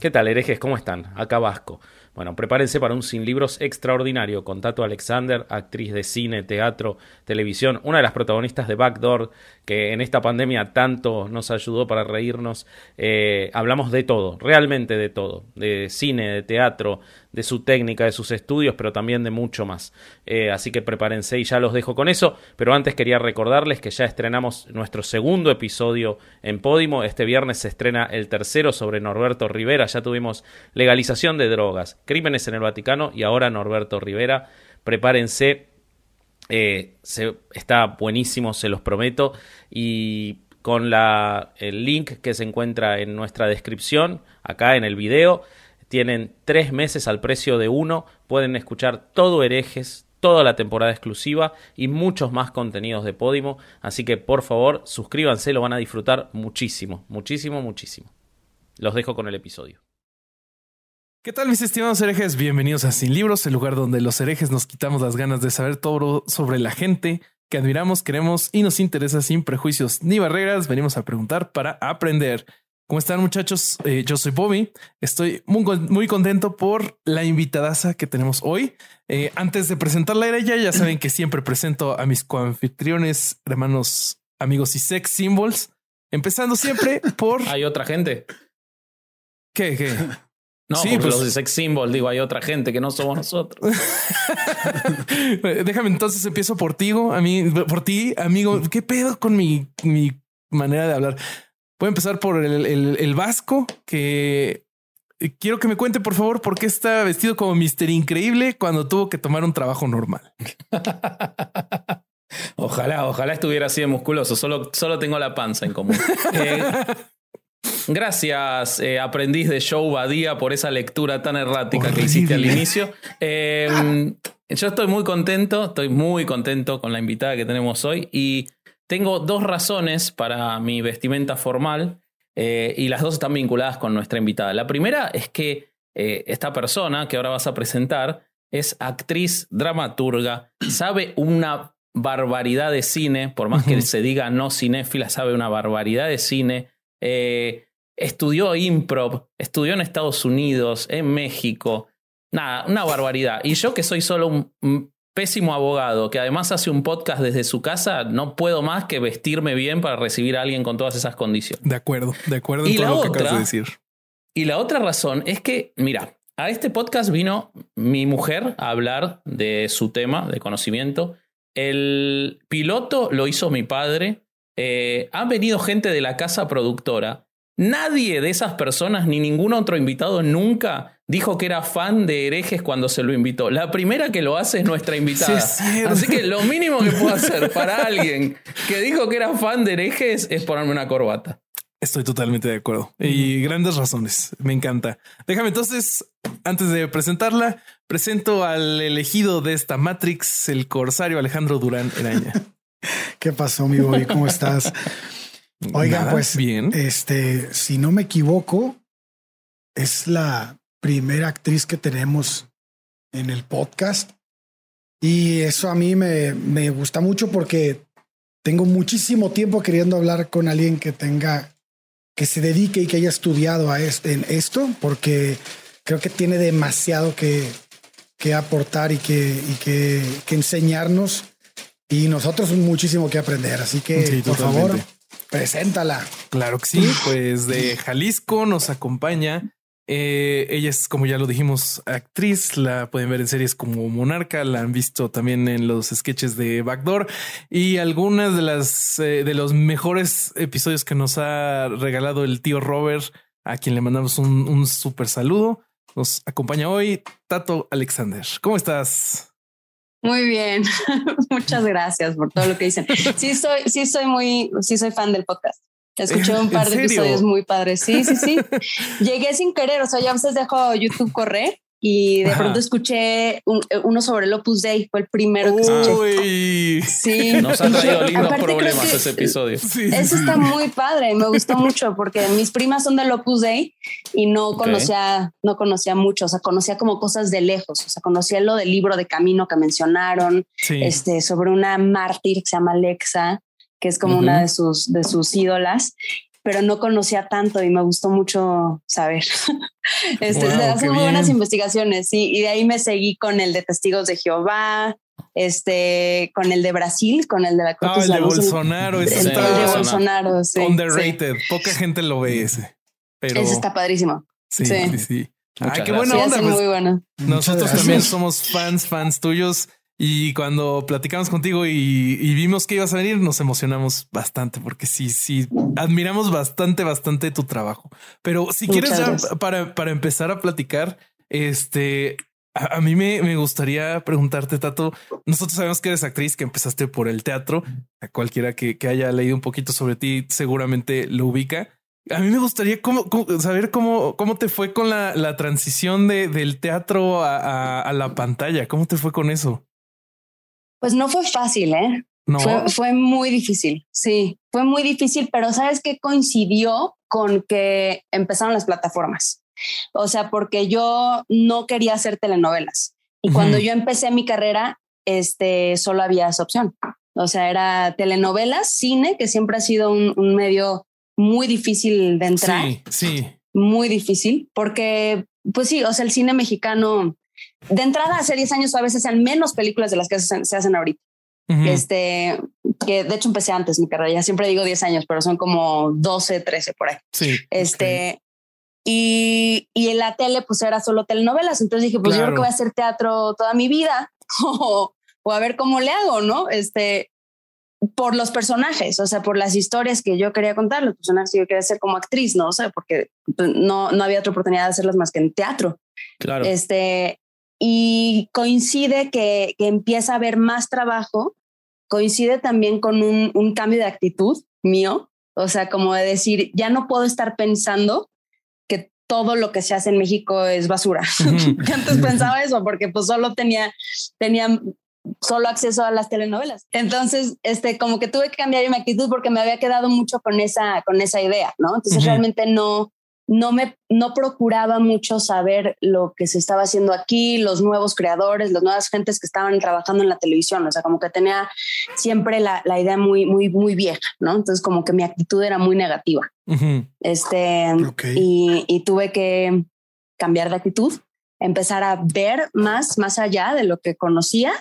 ¿Qué tal, herejes? ¿Cómo están? Acá Vasco. Bueno, prepárense para un sin libros extraordinario con Tato Alexander, actriz de cine, teatro, televisión, una de las protagonistas de Backdoor, que en esta pandemia tanto nos ayudó para reírnos. Eh, hablamos de todo, realmente de todo, de cine, de teatro, de su técnica, de sus estudios, pero también de mucho más. Eh, así que prepárense y ya los dejo con eso. Pero antes quería recordarles que ya estrenamos nuestro segundo episodio en Podimo. Este viernes se estrena el tercero sobre Norberto Rivera. Ya tuvimos legalización de drogas, crímenes en el Vaticano y ahora Norberto Rivera. Prepárense. Eh, se, está buenísimo, se los prometo. Y con la, el link que se encuentra en nuestra descripción, acá en el video, tienen tres meses al precio de uno. Pueden escuchar todo herejes, toda la temporada exclusiva y muchos más contenidos de Podimo. Así que por favor, suscríbanse, lo van a disfrutar muchísimo, muchísimo, muchísimo. Los dejo con el episodio. ¿Qué tal mis estimados herejes? Bienvenidos a Sin Libros, el lugar donde los herejes nos quitamos las ganas de saber todo sobre la gente que admiramos, queremos y nos interesa sin prejuicios ni barreras. Venimos a preguntar para aprender. ¿Cómo están muchachos? Eh, yo soy Bobby. Estoy muy, muy, contento por la invitadaza que tenemos hoy. Eh, antes de presentarla a ella, ya saben que siempre presento a mis coanfitriones, hermanos, amigos y sex symbols. Empezando siempre por... ¿Hay otra gente? ¿Qué? ¿Qué? No, sí, pues los de sex symbol, digo, hay otra gente que no somos nosotros. Déjame entonces empiezo por ti, a mí, por ti, amigo. ¿Qué pedo con mi, mi manera de hablar? Voy a empezar por el, el, vasco, que quiero que me cuente, por favor, por qué está vestido como Mister Increíble cuando tuvo que tomar un trabajo normal. ojalá, ojalá estuviera así de musculoso. Solo, solo tengo la panza en común. Eh, Gracias, eh, aprendiz de Show Badía, por esa lectura tan errática que hiciste al inicio. Em, yo estoy muy contento, estoy muy contento con la invitada que tenemos hoy y tengo dos razones para mi vestimenta formal eh, y las dos están vinculadas con nuestra invitada. La primera es que eh, esta persona que ahora vas a presentar es actriz, dramaturga, sabe una barbaridad de cine, por más que se diga no cinéfila, sabe una barbaridad de cine eh, estudió improv, estudió en Estados Unidos, en México. Nada, una barbaridad. Y yo que soy solo un, pésimo abogado, que además hace un podcast desde su casa, no puedo más que vestirme bien para recibir a alguien con todas esas condiciones. De acuerdo, de acuerdo en todo lo que acabas de decir. Y la otra razón es que, mira, a este podcast vino mi mujer a hablar de su tema de conocimiento. El piloto lo hizo mi padre eh, ha venido gente de la casa productora. Nadie de esas personas, ni ningún otro invitado nunca dijo que era fan de herejes cuando se lo invitó. La primera que lo hace es nuestra invitada. Así que lo mínimo que puedo hacer para alguien que dijo que era fan de herejes es ponerme una corbata. Estoy totalmente de acuerdo. Y grandes razones. Me encanta. Déjame entonces, antes de presentarla, presento al elegido de esta Matrix, el corsario Alejandro Durán Eraña. ¿Qué pasó, mi boy? ¿Cómo estás? Oigan, pues bien. Este, si no me equivoco, es la primera actriz que tenemos en el podcast. Y eso a mí me, me gusta mucho porque tengo muchísimo tiempo queriendo hablar con alguien que tenga, que se dedique y que haya estudiado a este, en esto, porque creo que tiene demasiado que, que aportar y que, y que, que enseñarnos y nosotros muchísimo que aprender. Así que, por favor, preséntala. Claro que sí. Pues de Jalisco nos acompaña. Eh, ella es, como ya lo dijimos, actriz. La pueden ver en series como Monarca. La han visto también en los sketches de Backdoor y algunas de las eh, de los mejores episodios que nos ha regalado el tío Robert, a quien le mandamos un, un súper saludo. Nos acompaña hoy Tato Alexander. ¿Cómo estás? Muy bien, muchas gracias por todo lo que dicen. Sí soy, sí soy muy, sí soy fan del podcast. Escuché un par de episodios muy padres. Sí, sí, sí. Llegué sin querer. O sea, ya a veces dejo YouTube correr y de pronto escuché eh, uno sobre el Opus Dei, fue el primero que escuché. Sí. Nos han traído lindos problemas ese episodio. Eso está muy padre, me gustó mucho porque mis primas son del Opus Dei y no conocía, no conocía mucho, o sea, conocía como cosas de lejos, o sea, conocía lo del libro de camino que mencionaron, este, sobre una mártir que se llama Alexa, que es como una de sus, de sus ídolas pero no conocía tanto y me gustó mucho saber. este, muy buenas investigaciones, sí, y de ahí me seguí con el de Testigos de Jehová, este, con el de Brasil, con el de la Ah, el de Bolsonaro, el, el de Bolsonaro, sí, Underrated, poca gente lo ve ese. Pero... Ese está padrísimo. Sí, sí, sí. Ay, qué buena onda. Pues, muy bueno. Nosotros también somos fans, fans tuyos. Y cuando platicamos contigo y, vimos que ibas a venir, nos emocionamos bastante porque sí, sí, admiramos bastante, bastante tu trabajo. Pero si quieres ya para, para empezar a platicar, este, a, mí me, me, gustaría preguntarte, Tato, nosotros sabemos que eres actriz, que empezaste por el teatro, a cualquiera que, que haya leído un poquito sobre ti seguramente lo ubica. A mí me gustaría saber cómo, cómo te fue con la, la transición de, del teatro a, a la pantalla. ¿Cómo te fue con eso? Pues no fue fácil, ¿eh? Fue, fue, muy difícil, sí, fue muy difícil, pero sabes que coincidió con que empezaron las plataformas. O sea, porque yo no quería hacer telenovelas y cuando yo empecé mi carrera, este, solo había esa opción. O sea, era telenovelas, cine, que siempre ha sido un, un medio muy difícil de entrar. Sí, sí. Muy difícil, porque, pues sí, o sea, el cine mexicano de entrada hace 10 años a veces sean menos películas de las que se, hacen ahorita. Este, que de hecho empecé antes mi carrera, ya siempre digo 10 años, pero son como 12, 13 por ahí. Sí. Este, y, y, en la tele pues era solo telenovelas, entonces dije, pues yo creo que voy a hacer teatro toda mi vida o, o, a ver cómo le hago, ¿no? Este, por los personajes, o sea, por las historias que yo quería contar, los personajes que yo quería hacer como actriz, ¿no? O sea, porque pues, no, no había otra oportunidad de hacerlas más que en teatro. Claro. Este, y coincide que, que, empieza a haber más trabajo, coincide también con un, un, cambio de actitud mío, o sea, como de decir, ya no puedo estar pensando que todo lo que se hace en México es basura. Antes pensaba eso porque pues solo tenía, tenía solo acceso a las telenovelas. Entonces, este, como que tuve que cambiar mi actitud porque me había quedado mucho con esa, con esa idea, ¿no? Entonces, realmente no, no me no procuraba mucho saber lo que se estaba haciendo aquí, los nuevos creadores, las nuevas gentes que estaban trabajando en la televisión, o sea, como que tenía siempre la, la idea muy, muy, muy vieja, ¿no? Entonces como que mi actitud era muy negativa. Este, y, y tuve que cambiar de actitud, empezar a ver más, más allá de lo que conocía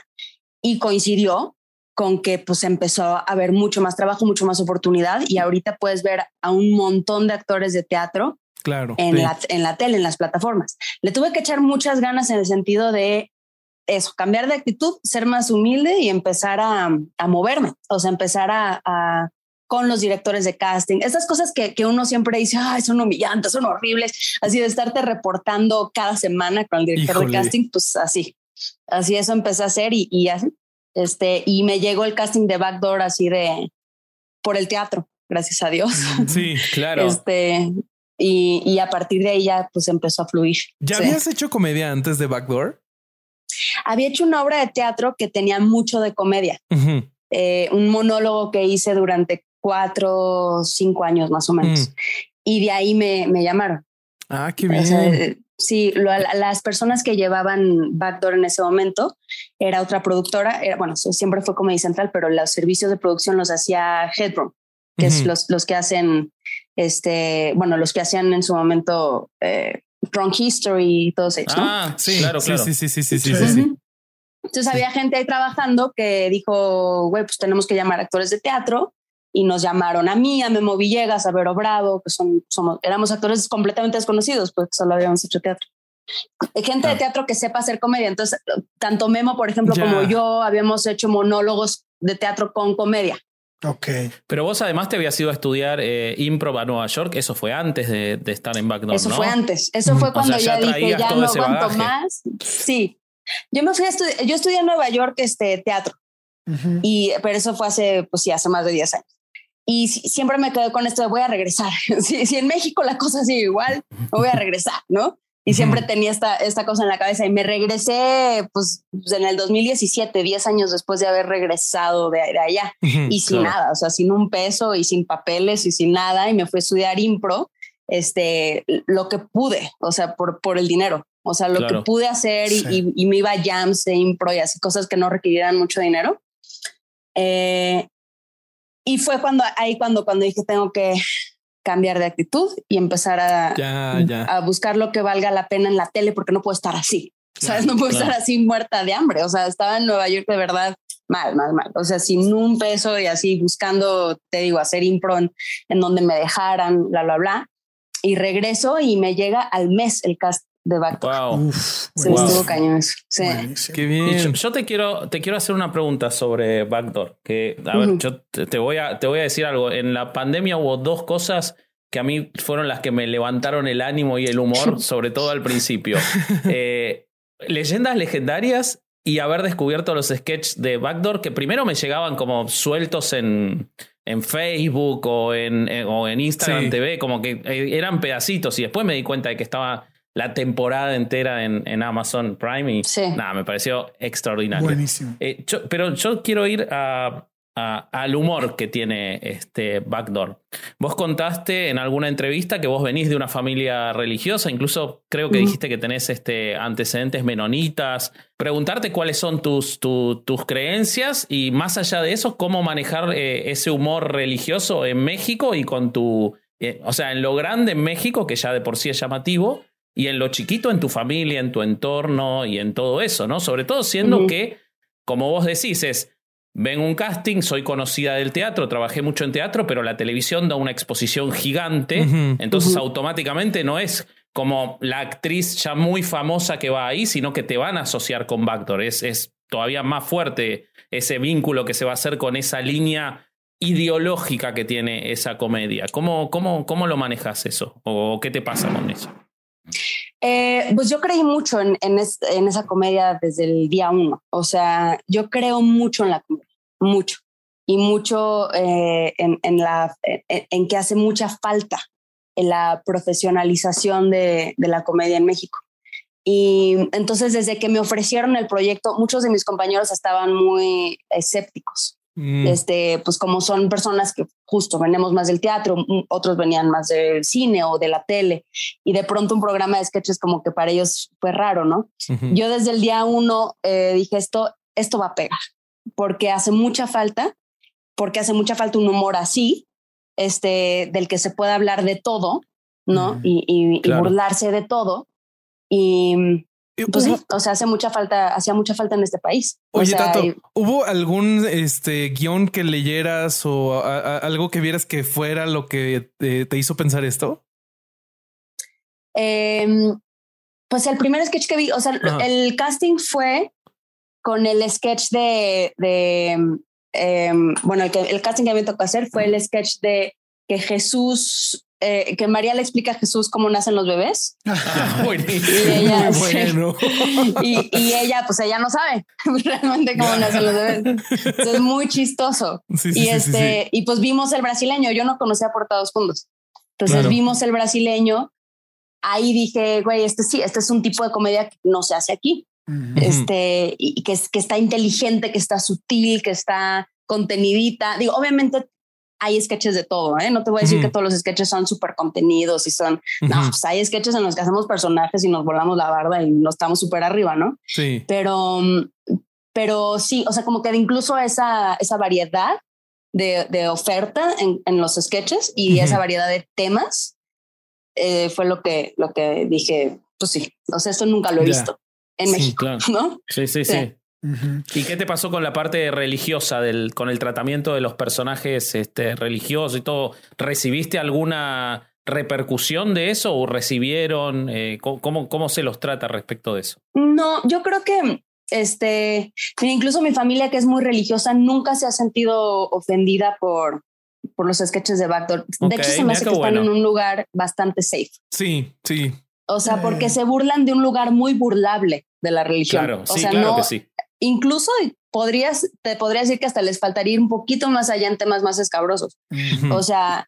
y coincidió con que pues empezó a haber mucho más trabajo, mucho más oportunidad y ahorita puedes ver a un montón de actores de teatro Claro. En, la, en la tele, en las plataformas. Le tuve que echar muchas ganas en el sentido de eso, cambiar de actitud, ser más humilde y empezar a, a moverme, o sea, empezar a, a, con los directores de casting, esas cosas que, que uno siempre dice, ay, son humillantes, son horribles, así de estarte reportando cada semana con el director de casting, pues así, así eso empecé a hacer y, y así, este, y me llegó el casting de Backdoor así de, por el teatro, gracias a Dios. Sí, claro. Este, y, y, a partir de ahí ya pues empezó a fluir. ¿Ya habías hecho comedia antes de Backdoor? Había hecho una obra de teatro que tenía mucho de comedia. eh, un monólogo que hice durante cuatro o cinco años más o menos. Y de ahí me, me, llamaron. Ah, qué bien. O sea, sí, lo, las personas que llevaban Backdoor en ese momento era otra productora. Era, bueno, siempre fue Comedy Central, pero los servicios de producción los hacía Headroom, que es los, los que hacen este, bueno, los que hacían en su momento eh, Drunk History y todos ellos. Ah, sí, claro, claro. Sí, sí, sí, sí, sí, Entonces había gente ahí trabajando que dijo, güey, pues tenemos que llamar actores de teatro y nos llamaron a mí, a Memo Villegas, a Vero Bravo, que son, somos, éramos actores completamente desconocidos, porque solo habíamos hecho teatro. Gente de ah. teatro que sepa hacer comedia. Entonces, tanto Memo, por ejemplo, como yo, habíamos hecho monólogos de teatro con comedia. Ok. Pero vos además te habías ido a estudiar eh, improv a Nueva York. Eso fue antes de, de estar en Backdoor, Eso fue antes. Eso fue cuando ya, dije, ya no aguanto más. Sí. Yo me fui a estudiar, yo estudié en Nueva York este, teatro. Y, pero eso fue hace, pues sí, hace más de 10 años. Y siempre me quedé con esto de voy a regresar. si, si en México la cosa sigue igual, me voy a regresar, ¿no? Y siempre tenía esta, esta cosa en la cabeza. Y me regresé pues, pues en el 2017, 10 años después de haber regresado de, allá. Y sin nada, o sea, sin un peso y sin papeles y sin nada. Y me fui a estudiar impro, este, lo que pude, o sea, por, por el dinero, o sea, lo que pude hacer y, me iba a jams de impro y así cosas que no requirieran mucho dinero. Eh, y fue cuando ahí cuando cuando dije tengo que cambiar de actitud y empezar a, a buscar lo que valga la pena en la tele porque no puedo estar así. ¿Sabes? No puedo estar así muerta de hambre. O sea, estaba en Nueva York de verdad mal, mal, mal. O sea, sin un peso y así buscando, te digo, hacer impro en, donde me dejaran, bla, bla, bla. Y regreso y me llega al mes el cast de Backdoor. Wow. Se estuvo cañón Sí. Qué bien. Yo, te quiero, te quiero hacer una pregunta sobre Backdoor. Que, a ver, yo te, voy a, te voy a decir algo. En la pandemia hubo dos cosas que a mí fueron las que me levantaron el ánimo y el humor, sobre todo al principio. Eh, leyendas legendarias y haber descubierto los sketches de Backdoor que primero me llegaban como sueltos en, en Facebook o en, o en Instagram TV, como que eh, eran pedacitos y después me di cuenta de que estaba la temporada entera en, en Amazon Prime y nada, me pareció extraordinario. Buenísimo. pero yo quiero ir a, al humor que tiene este Backdoor. Vos contaste en alguna entrevista que vos venís de una familia religiosa, incluso creo que dijiste que tenés este, antecedentes menonitas. Preguntarte cuáles son tus, tus creencias y más allá de eso, cómo manejar eh, ese humor religioso en México y con tu... Eh, o sea, en lo grande en México, que ya de por sí es llamativo, y en lo chiquito en tu familia, en tu entorno y en todo eso, ¿no? Sobre todo siendo que, como vos decís, es ven un casting, soy conocida del teatro, trabajé mucho en teatro, pero la televisión da una exposición gigante, entonces automáticamente no es como la actriz ya muy famosa que va ahí, sino que te van a asociar con Backdoor. Es, es todavía más fuerte ese vínculo que se va a hacer con esa línea ideológica que tiene esa comedia. ¿Cómo, cómo, cómo lo manejas eso? ¿O qué te pasa con eso? Eh, pues yo creí mucho en, en, esa comedia desde el día uno. O sea, yo creo mucho en la comedia, mucho. Y mucho eh, en, en, la, en, que hace mucha falta en la profesionalización de, de la comedia en México. Y entonces desde que me ofrecieron el proyecto, muchos de mis compañeros estaban muy escépticos. Mm. Este, pues como son personas que justo venimos más del teatro, otros venían más del cine o de la tele, y de pronto un programa de sketches como que para ellos fue raro, ¿no? Yo desde el día uno eh, dije esto, esto va a pegar, porque hace mucha falta, porque hace mucha falta un humor así, este, del que se pueda hablar de todo, ¿no? y, y, burlarse de todo. Y, pues o sea, hace mucha falta, hacía mucha falta en este país. Oye, Tato, ¿hubo algún este guion que leyeras o algo que vieras que fuera lo que te, hizo pensar esto? Em, pues el primer sketch que vi, o sea, el casting fue con el sketch de, em, bueno, el, que, el casting que me tocó hacer fue el sketch de que Jesús eh, que María le explica a Jesús cómo nacen los bebés. Ah, y ella, bueno. y, ella, pues ella no sabe realmente cómo nacen los bebés. Entonces es muy chistoso. y este, y pues vimos el brasileño. Yo no conocía Portados Fundos. Entonces vimos el brasileño. Ahí dije, güey, este sí, este es un tipo de comedia que no se hace aquí. Este, y que, que está inteligente, que está sutil, que está contenidita. Digo, obviamente hay sketches de todo, ¿eh? No te voy a decir que todos los sketches son súper contenidos y son, no, pues hay sketches en los que hacemos personajes y nos volamos la barba y nos estamos súper arriba, ¿no? Sí. Pero, pero sí, o sea, como que incluso esa, esa variedad de, de oferta en, en, los sketches y esa variedad de temas eh, fue lo que, lo que dije, pues sí, o sea, esto nunca lo he visto en México, ¿no? sí, sí. sí. ¿Y qué te pasó con la parte religiosa, del, con el tratamiento de los personajes este, religiosos y todo? ¿Recibiste alguna repercusión de eso o recibieron? Eh, ¿cómo, ¿Cómo se los trata respecto de eso? No, yo creo que este, incluso mi familia que es muy religiosa nunca se ha sentido ofendida por, por los sketches de Backdoor. De hecho, se me hace que están en un lugar bastante safe. Sí, sí. O sea, porque se burlan de un lugar muy burlable de la religión. Claro, sí, claro que sí incluso podrías, te podría decir que hasta les faltaría ir un poquito más allá en temas más escabrosos. O sea,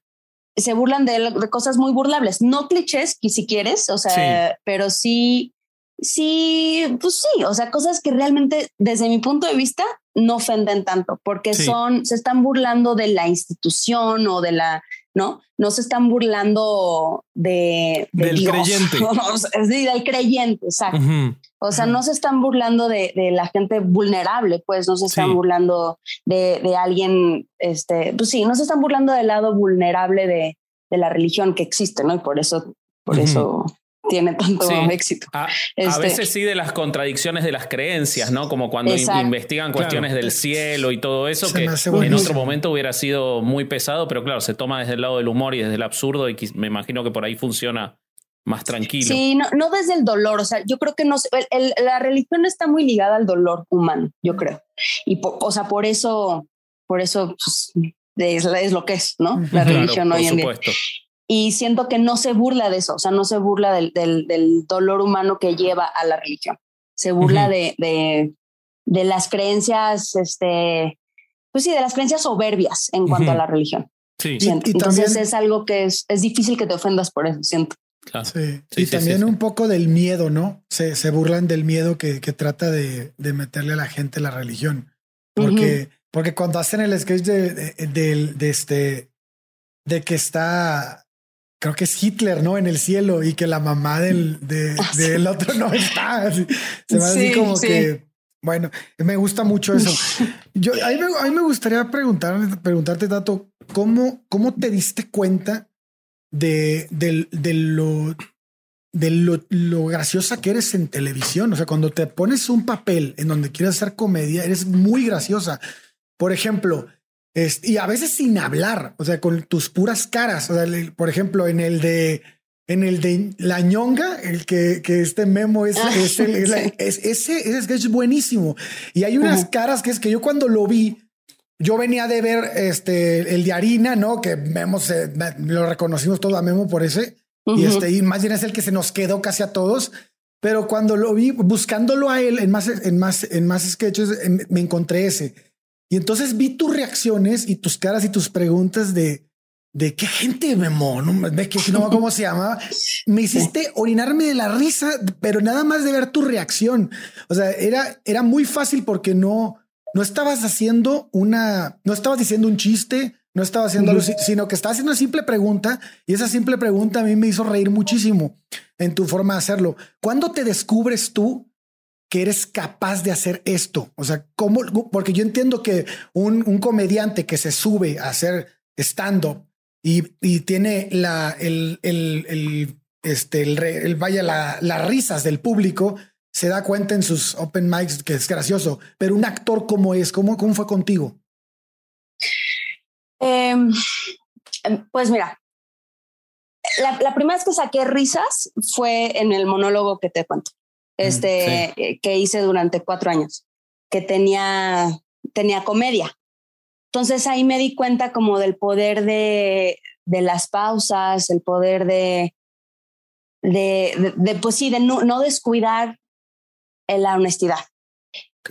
se burlan de, cosas muy burlables, no clichés, si quieres, o sea, pero sí, sí, pues sí, o sea, cosas que realmente desde mi punto de vista no ofenden tanto, porque son, se están burlando de la institución o de la, ¿no? No se están burlando de, del creyente. sí, del creyente, exacto. O sea, no se están burlando de, la gente vulnerable, pues no se están burlando de, alguien, este, pues sí, no se están burlando del lado vulnerable de, la religión que existe, ¿no? Y por eso, por eso tiene tanto éxito. A, este veces sí de las contradicciones de las creencias, ¿no? Como cuando investigan cuestiones del cielo y todo eso, que en otro momento hubiera sido muy pesado, pero claro, se toma desde el lado del humor y desde el absurdo y me imagino que por ahí funciona más tranquilo. Sí, no, desde el dolor, o sea, yo creo que no, la religión está muy ligada al dolor humano, yo creo. Y, o sea, por eso, por eso pues, es, lo que es, ¿no? La religión hoy en día. Y siento que no se burla de eso, o sea, no se burla del, del, dolor humano que lleva a la religión. Se burla de, de, de, las creencias, este, pues sí, de las creencias soberbias en cuanto a la religión. Sí. Y, Entonces es algo que es, es difícil que te ofendas por eso, siento. Sí. y también un poco del miedo, ¿no? Se, se burlan del miedo que, que trata de, de, meterle a la gente la religión. Porque, porque cuando hacen el sketch de, de, de, este, de que está, creo que es Hitler, ¿no? En el cielo y que la mamá del, de, ah, del otro no está. se va así como que, bueno, me gusta mucho eso. Yo, a mí me, a mí me gustaría preguntar, preguntarte, Tato, ¿cómo, ¿cómo te diste cuenta de, de, lo, de lo, graciosa que eres en televisión. O sea, cuando te pones un papel en donde quieres hacer comedia, eres muy graciosa. Por ejemplo, y a veces sin hablar, o sea, con tus puras caras. O sea, por ejemplo, en el de en el de la ñonga, el que, que este memo es, ah, es, ese, ese es buenísimo. Y hay unas caras que es que yo cuando lo vi, yo venía de ver este el de harina, ¿no? Que Memo se, lo reconocimos todo a Memo por ese. Y este, y más bien es el que se nos quedó casi a todos. Pero cuando lo vi, buscándolo a él en más, en más, en más sketches, me encontré ese. Y entonces vi tus reacciones y tus caras y tus preguntas de, de qué gente Memo, no ve que no cómo se llama. Me hiciste orinarme de la risa, pero nada más de ver tu reacción. O sea, era, era muy fácil porque no, no estabas haciendo una, no estabas diciendo un chiste, no estaba haciendo algo, sino que estabas haciendo una simple pregunta y esa simple pregunta a mí me hizo reír muchísimo en tu forma de hacerlo. ¿Cuándo te descubres tú que eres capaz de hacer esto? O sea, ¿cómo? Porque yo entiendo que un, un comediante que se sube a hacer stand-up y, y, tiene la, el, el, el este, el, vaya, la, las risas del público, se da cuenta en sus open mics que es gracioso, pero un actor como es, ¿cómo, cómo fue contigo? Em, em, pues mira, la, primera vez que saqué risas fue en el monólogo que te cuento, mm, este eh, que hice durante cuatro años, que tenía, tenía comedia. Entonces ahí me di cuenta como del poder de, de las pausas, el poder de, de, de, pues sí, de no, no descuidar la honestidad.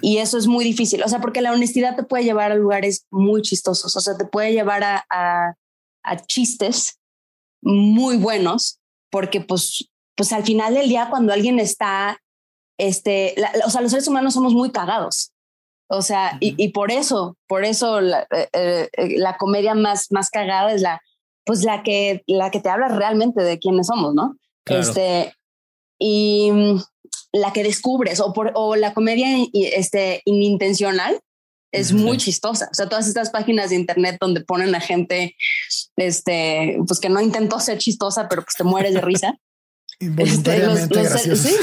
Y eso es muy difícil, o sea, porque la honestidad te puede llevar a lugares muy chistosos, o sea, te puede llevar a, a, chistes muy buenos, porque pues, pues al final del día cuando alguien está, este, o sea, los seres humanos somos muy cagados. O sea, y, por eso, por eso la, eh, eh, la, comedia más, más cagada es la, pues la que, la que te habla realmente de quiénes somos, ¿no? Este, y, la que descubres o, por, o la comedia este, inintencional es muy chistosa. O sea, todas estas páginas de internet donde ponen a gente, este, pues que no intentó ser chistosa, pero pues te mueres de risa. Involuntariamente este, sí,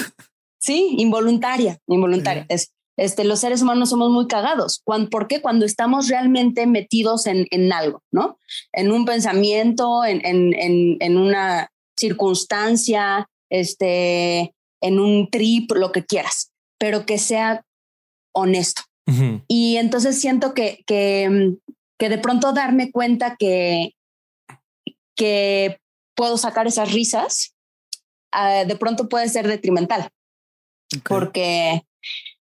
sí, involuntaria, involuntaria. Es, este, los seres humanos somos muy cagados. ¿Cuándo, ¿Por qué? Cuando estamos realmente metidos en, en algo, ¿no? En un pensamiento, en, en, en, en una circunstancia, este, en un trip, lo que quieras, pero que sea honesto. Y entonces siento que, que, que, de pronto darme cuenta que, que puedo sacar esas risas, ah, de pronto puede ser detrimental. Porque,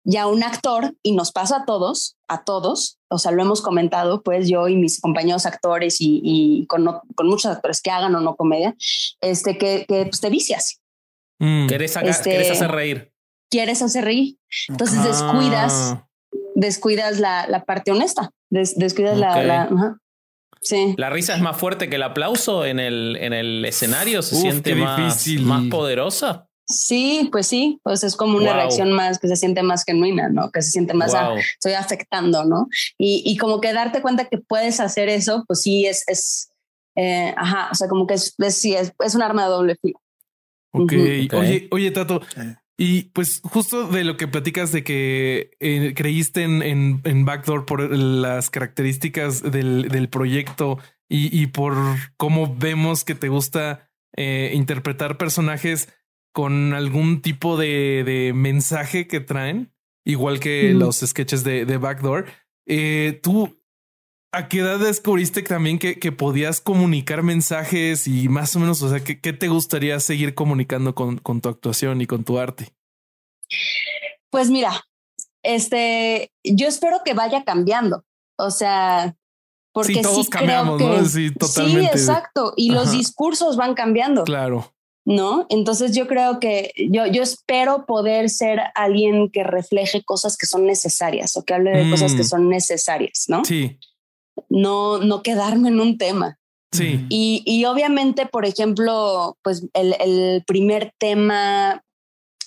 ya un actor, y nos pasa a todos, a todos, o sea, lo hemos comentado, pues yo y mis compañeros actores y, con, con, muchos actores que hagan o no comedia, este, que, que pues, te vicias. Mm. ¿Quieres, este, hacer reír? Quieres hacer reír. Entonces descuidas, ah. descuidas la, la, parte honesta, descuidas la... Sí. La risa es más fuerte que el aplauso en el, en el escenario, se siente más, más poderosa. Sí, pues sí, pues es como una reacción más que se siente más genuina, ¿no? Que se siente más, estoy afectando, ¿no? Y, y, como que darte cuenta que puedes hacer eso, pues sí, es, es eh, ajá, o sea, como que es, es, es, es un arma de doble filo. Ok, oye, oye, Tato, y pues justo de lo que platicas de que eh, creíste en, en, en, Backdoor por las características del, del proyecto y, y, por cómo vemos que te gusta eh, interpretar personajes con algún tipo de, de mensaje que traen, igual que los sketches de, de Backdoor. Eh, ¿Tú a qué edad descubriste también que, que, podías comunicar mensajes y más o menos, o sea, ¿qué, qué te gustaría seguir comunicando con, con, tu actuación y con tu arte? Pues mira, este, yo espero que vaya cambiando. O sea, porque sí, todos cambiamos, ¿no? Sí, totalmente. Sí, exacto. Y los discursos van cambiando. Claro. ¿no? Entonces yo creo que yo, yo espero poder ser alguien que refleje cosas que son necesarias o que hable de cosas que mm. son necesarias, ¿no? Sí. No, no quedarme en un tema. Sí. Y, y obviamente, por ejemplo, pues el, el, primer tema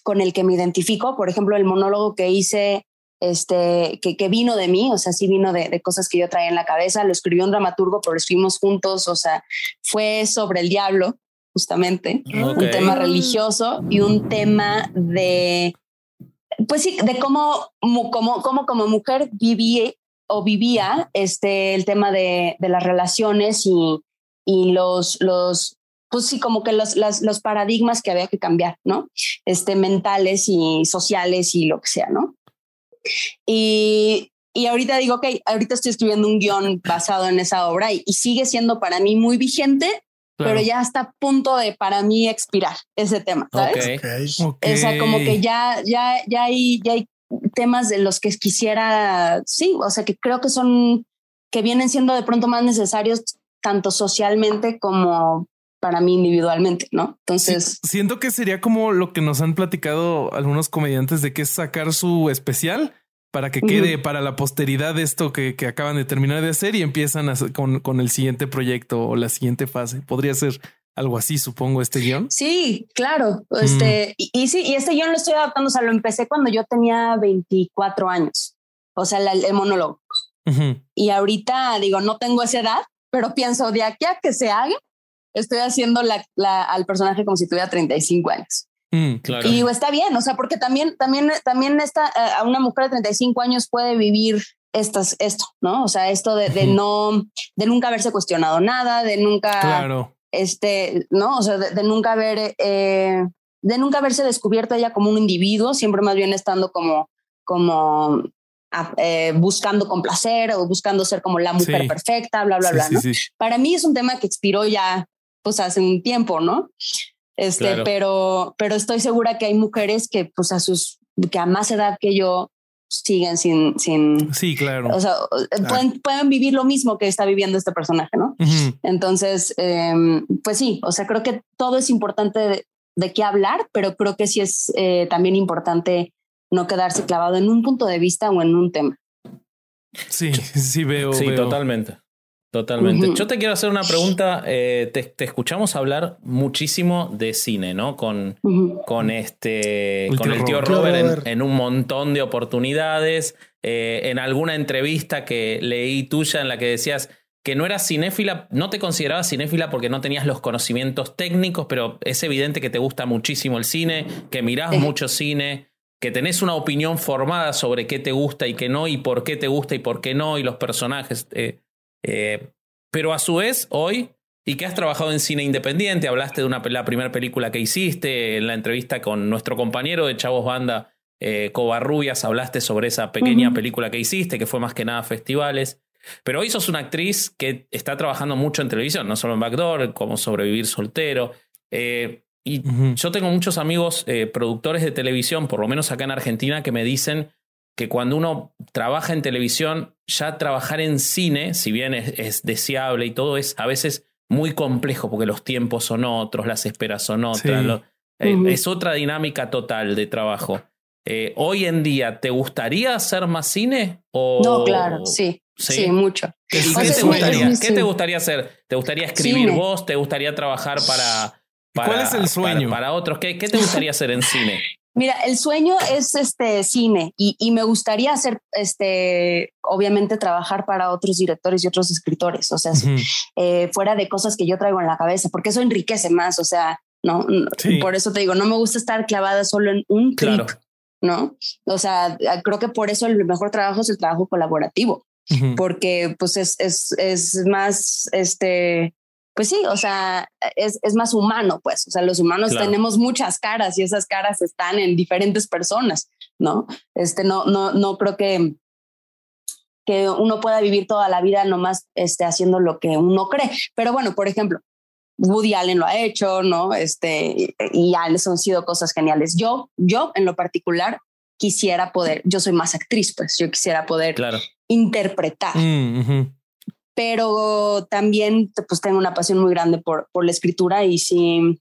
con el que me identifico, por ejemplo, el monólogo que hice, este, que, que vino de mí, o sea, sí vino de, de, cosas que yo traía en la cabeza, lo escribió un dramaturgo, pero lo escribimos juntos, o sea, fue sobre el diablo, justamente, un tema religioso y un tema de, pues sí, de cómo, cómo, cómo como mujer viví o vivía este, el tema de, de las relaciones y, y los, los, pues sí, como que los, los paradigmas que había que cambiar, ¿no? Este, mentales y sociales y lo que sea, ¿no? Y, y ahorita digo, ok, ahorita estoy escribiendo un guion basado en esa obra y, y sigue siendo para mí muy vigente pero ya está a punto de para mí expirar ese tema, ¿sabes? O sea, como que ya, ya, ya hay, ya hay temas de los que quisiera, sí, o sea, que creo que son, que vienen siendo de pronto más necesarios tanto socialmente como para mí individualmente, ¿no? Entonces... siento que sería como lo que nos han platicado algunos comediantes de que es sacar su especial para que quede para la posteridad esto que, que, acaban de terminar de hacer y empiezan a con, con, el siguiente proyecto o la siguiente fase. Podría ser algo así, supongo, este guion. Sí, claro. Este, y, sí, y este guion lo estoy adaptando. O sea, lo empecé cuando yo tenía 24 años. O sea, el, monólogo. Y ahorita digo, no tengo esa edad, pero pienso de aquí a que se haga, estoy haciendo la, la, al personaje como si tuviera 35 años. Mm, y digo, está bien, o sea, porque también, también, también esta, a una mujer de 35 años puede vivir estas, esto, ¿no? O sea, esto de, de no, de nunca haberse cuestionado nada, de nunca, claro. Este, ¿no? O sea, de, nunca haber, eh, de nunca haberse descubierto ella como un individuo, siempre más bien estando como, como eh, buscando complacer o buscando ser como la mujer perfecta, bla, bla, bla, ¿no? Para mí es un tema que expiró ya, pues hace un tiempo, ¿no? Este, pero, pero estoy segura que hay mujeres que, pues, a sus, que a más edad que yo siguen sin, sin. Sí, claro. O sea, pueden, pueden vivir lo mismo que está viviendo este personaje, ¿no? Entonces, em, pues sí, o sea, creo que todo es importante de, de qué hablar, pero creo que sí es eh, también importante no quedarse clavado en un punto de vista o en un tema. Sí, sí veo. Sí, totalmente. Totalmente. Yo te quiero hacer una pregunta. Eh, te, escuchamos hablar muchísimo de cine, ¿no? Con, con este. con el tío Robert, en, un montón de oportunidades. Eh, en alguna entrevista que leí tuya en la que decías que no eras cinéfila, no te considerabas cinéfila porque no tenías los conocimientos técnicos, pero es evidente que te gusta muchísimo el cine, que mirás mucho cine, que tenés una opinión formada sobre qué te gusta y qué no, y por qué te gusta y por qué no, y los personajes. Eh, pero a su vez, hoy, y que has trabajado en cine independiente, hablaste de una, la primera película que hiciste, en la entrevista con nuestro compañero de Chavos Banda, eh, Covarrubias, hablaste sobre esa pequeña película que hiciste, que fue más que nada festivales. Pero hoy sos una actriz que está trabajando mucho en televisión, no solo en Backdoor, como sobrevivir soltero. Eh, y yo tengo muchos amigos eh, productores de televisión, por lo menos acá en Argentina, que me dicen que cuando uno trabaja en televisión, ya trabajar en cine, si bien es, deseable y todo, es a veces muy complejo porque los tiempos son otros, las esperas son otras. Eh, es otra dinámica total de trabajo. Eh, hoy en día, ¿te gustaría hacer más cine? O... No, claro, sí. Sí, mucho. ¿Qué, te, gustaría, ¿Qué te gustaría hacer? ¿Te gustaría escribir vos? ¿Te gustaría trabajar para, ¿Cuál es el sueño? Para, otros. ¿Qué, ¿Qué, te gustaría hacer en cine? Mira, el sueño es este cine y, y, me gustaría hacer, este, obviamente trabajar para otros directores y otros escritores, o sea, eh, fuera de cosas que yo traigo en la cabeza, porque eso enriquece más, o sea, no, por eso te digo, no me gusta estar clavada solo en un trip, ¿no? O sea, creo que por eso el mejor trabajo es el trabajo colaborativo, porque pues es, es, es más, este, pues sí, o sea, es, es, más humano, pues, o sea, los humanos tenemos muchas caras y esas caras están en diferentes personas, ¿no? Este, no, no, no creo que, que uno pueda vivir toda la vida nomás este, haciendo lo que uno cree. Pero bueno, por ejemplo, Woody Allen lo ha hecho, ¿no? Este, y han sido cosas geniales. Yo, yo en lo particular, quisiera poder, yo soy más actriz, pues yo quisiera poder interpretar. Mm, pero también pues tengo una pasión muy grande por, por la escritura y sí,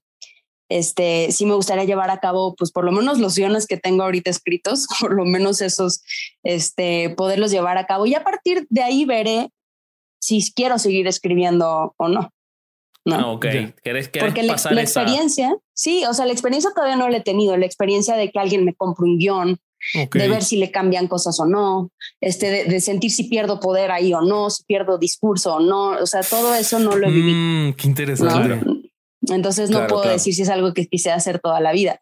este, sí me gustaría llevar a cabo, pues por lo menos los guiones que tengo ahorita escritos, por lo menos esos, este, poderlos llevar a cabo y a partir de ahí veré si quiero seguir escribiendo o no. No, ah, ok. ¿Quieres, Porque la, experiencia, sí, o sea, la experiencia todavía no la he tenido, la experiencia de que alguien me compre un guion, de ver si le cambian cosas o no, este, de, sentir si pierdo poder ahí o no, si pierdo discurso o no, o sea, todo eso no lo he vivido. Mm, qué interesante. Entonces no puedo decir si es algo que quise hacer toda la vida.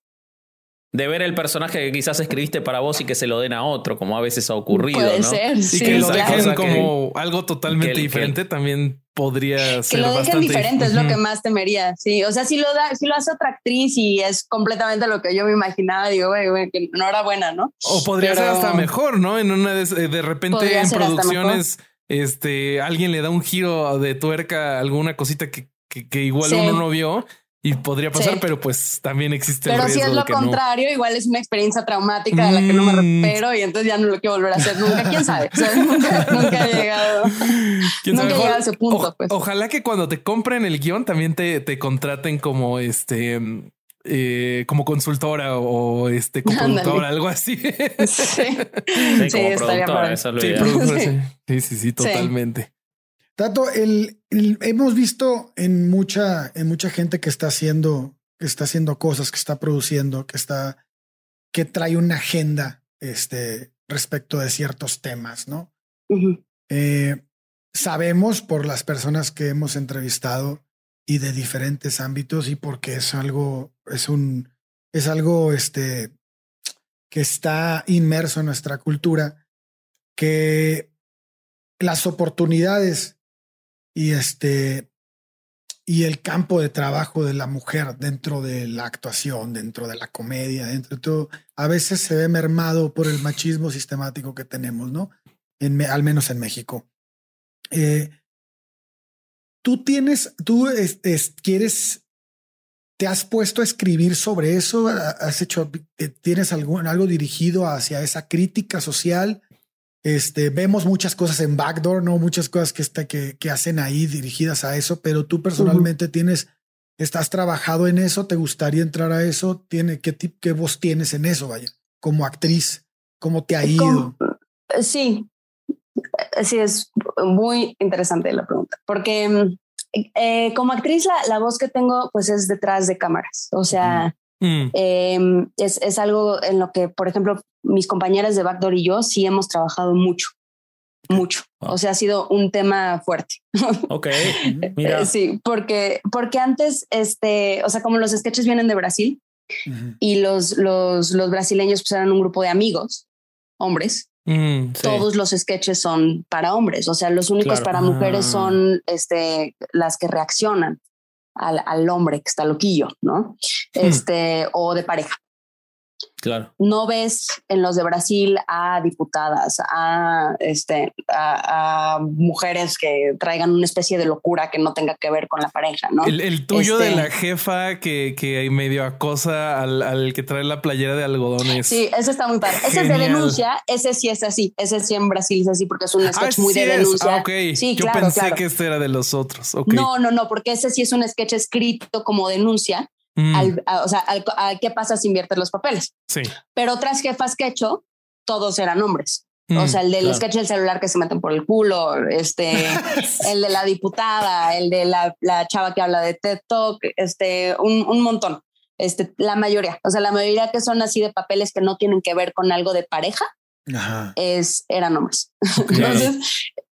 De ver el personaje que quizás escribiste para vos y que se lo den a otro, como a veces ha ocurrido. Puede ¿no? ser. Y que lo dejen como algo totalmente diferente también podría ser. Que lo dejen diferente es lo que más temería. Sí, o sea, si lo da, si lo hace otra actriz y es completamente lo que yo me imaginaba, digo, güey, güey, que no era buena, ¿no? O podría ser hasta mejor, ¿no? En una de, de repente en producciones, este, alguien le da un giro de tuerca, alguna cosita que, que, igual uno no vio y podría pasar, pero pues también existe pero el riesgo. Pero si es lo contrario, igual es una experiencia traumática de la que no me mm. recupero y entonces ya no lo quiero volver a hacer nunca. ¿Quién sabe? nunca, he llegado, nunca he llegado a ese punto. pues. Ojalá que cuando te compren el guion también te, te contraten como este eh, como consultora o este coproductora, algo así. Sí, sí, sí como productora, esa sí, sí, sí, sí, totalmente. Tato, el, hemos visto en mucha, en mucha gente que está haciendo, que está haciendo cosas, que está produciendo, que está, que trae una agenda este, respecto de ciertos temas, ¿no? Eh, sabemos por las personas que hemos entrevistado y de diferentes ámbitos y porque es algo, es un, es algo este, que está inmerso en nuestra cultura, que las oportunidades y este y el campo de trabajo de la mujer dentro de la actuación, dentro de la comedia, dentro de todo, a veces se ve mermado por el machismo sistemático que tenemos, ¿no? En, al menos en México. Eh, tú tienes, tú quieres, te has puesto a escribir sobre eso, has hecho, tienes algún, algo dirigido hacia esa crítica social este, vemos muchas cosas en Backdoor, ¿no? Muchas cosas que, está, que, que hacen ahí dirigidas a eso, pero tú personalmente tienes, estás trabajado en eso, ¿te gustaría entrar a eso? ¿Tiene, qué, ¿Qué voz tienes en eso, vaya? Como actriz, ¿cómo te ha ido? Sí, sí, es muy interesante la pregunta, porque mm, eh, como actriz la, la, voz que tengo pues es detrás de cámaras, o sea, Mm. Em, es, es, algo en lo que, por ejemplo, mis compañeras de Backdoor y yo sí hemos trabajado mucho, mucho. O sea, ha sido un tema fuerte. Ok. Mira. Sí, porque, porque antes, este, o sea, como los sketches vienen de Brasil y los, los, los brasileños pues eran un grupo de amigos, hombres. Mm, Todos los sketches son para hombres, o sea, los únicos para mujeres ah. son este, las que reaccionan al, al hombre que está loquillo, ¿no? Hmm. Este, o de pareja. Claro. No ves en los de Brasil a diputadas, a, este, a, mujeres que traigan una especie de locura que no tenga que ver con la pareja, ¿no? El, tuyo de este la jefa que, que medio acosa al, que trae la playera de algodones. Sí, ese está muy padre. Ese es de denuncia, ese sí es así, ese sí en Brasil es así porque es un ah, sketch muy de denuncia. Ah, Sí, Yo pensé que este era de los otros. No, no, no, porque ese sí es un sketch escrito como denuncia Mm. Al, o sea, qué pasa si inviertes los papeles. Sí. Pero otras jefas que he hecho, todos eran hombres. o mm, sea, el del sketch del celular que se meten por el culo, este, el de la diputada, el de la, la, chava que habla de TED Talk, este, un, un montón. Este, la mayoría, o sea, la mayoría que son así de papeles que no tienen que ver con algo de pareja, es, eran hombres. Entonces,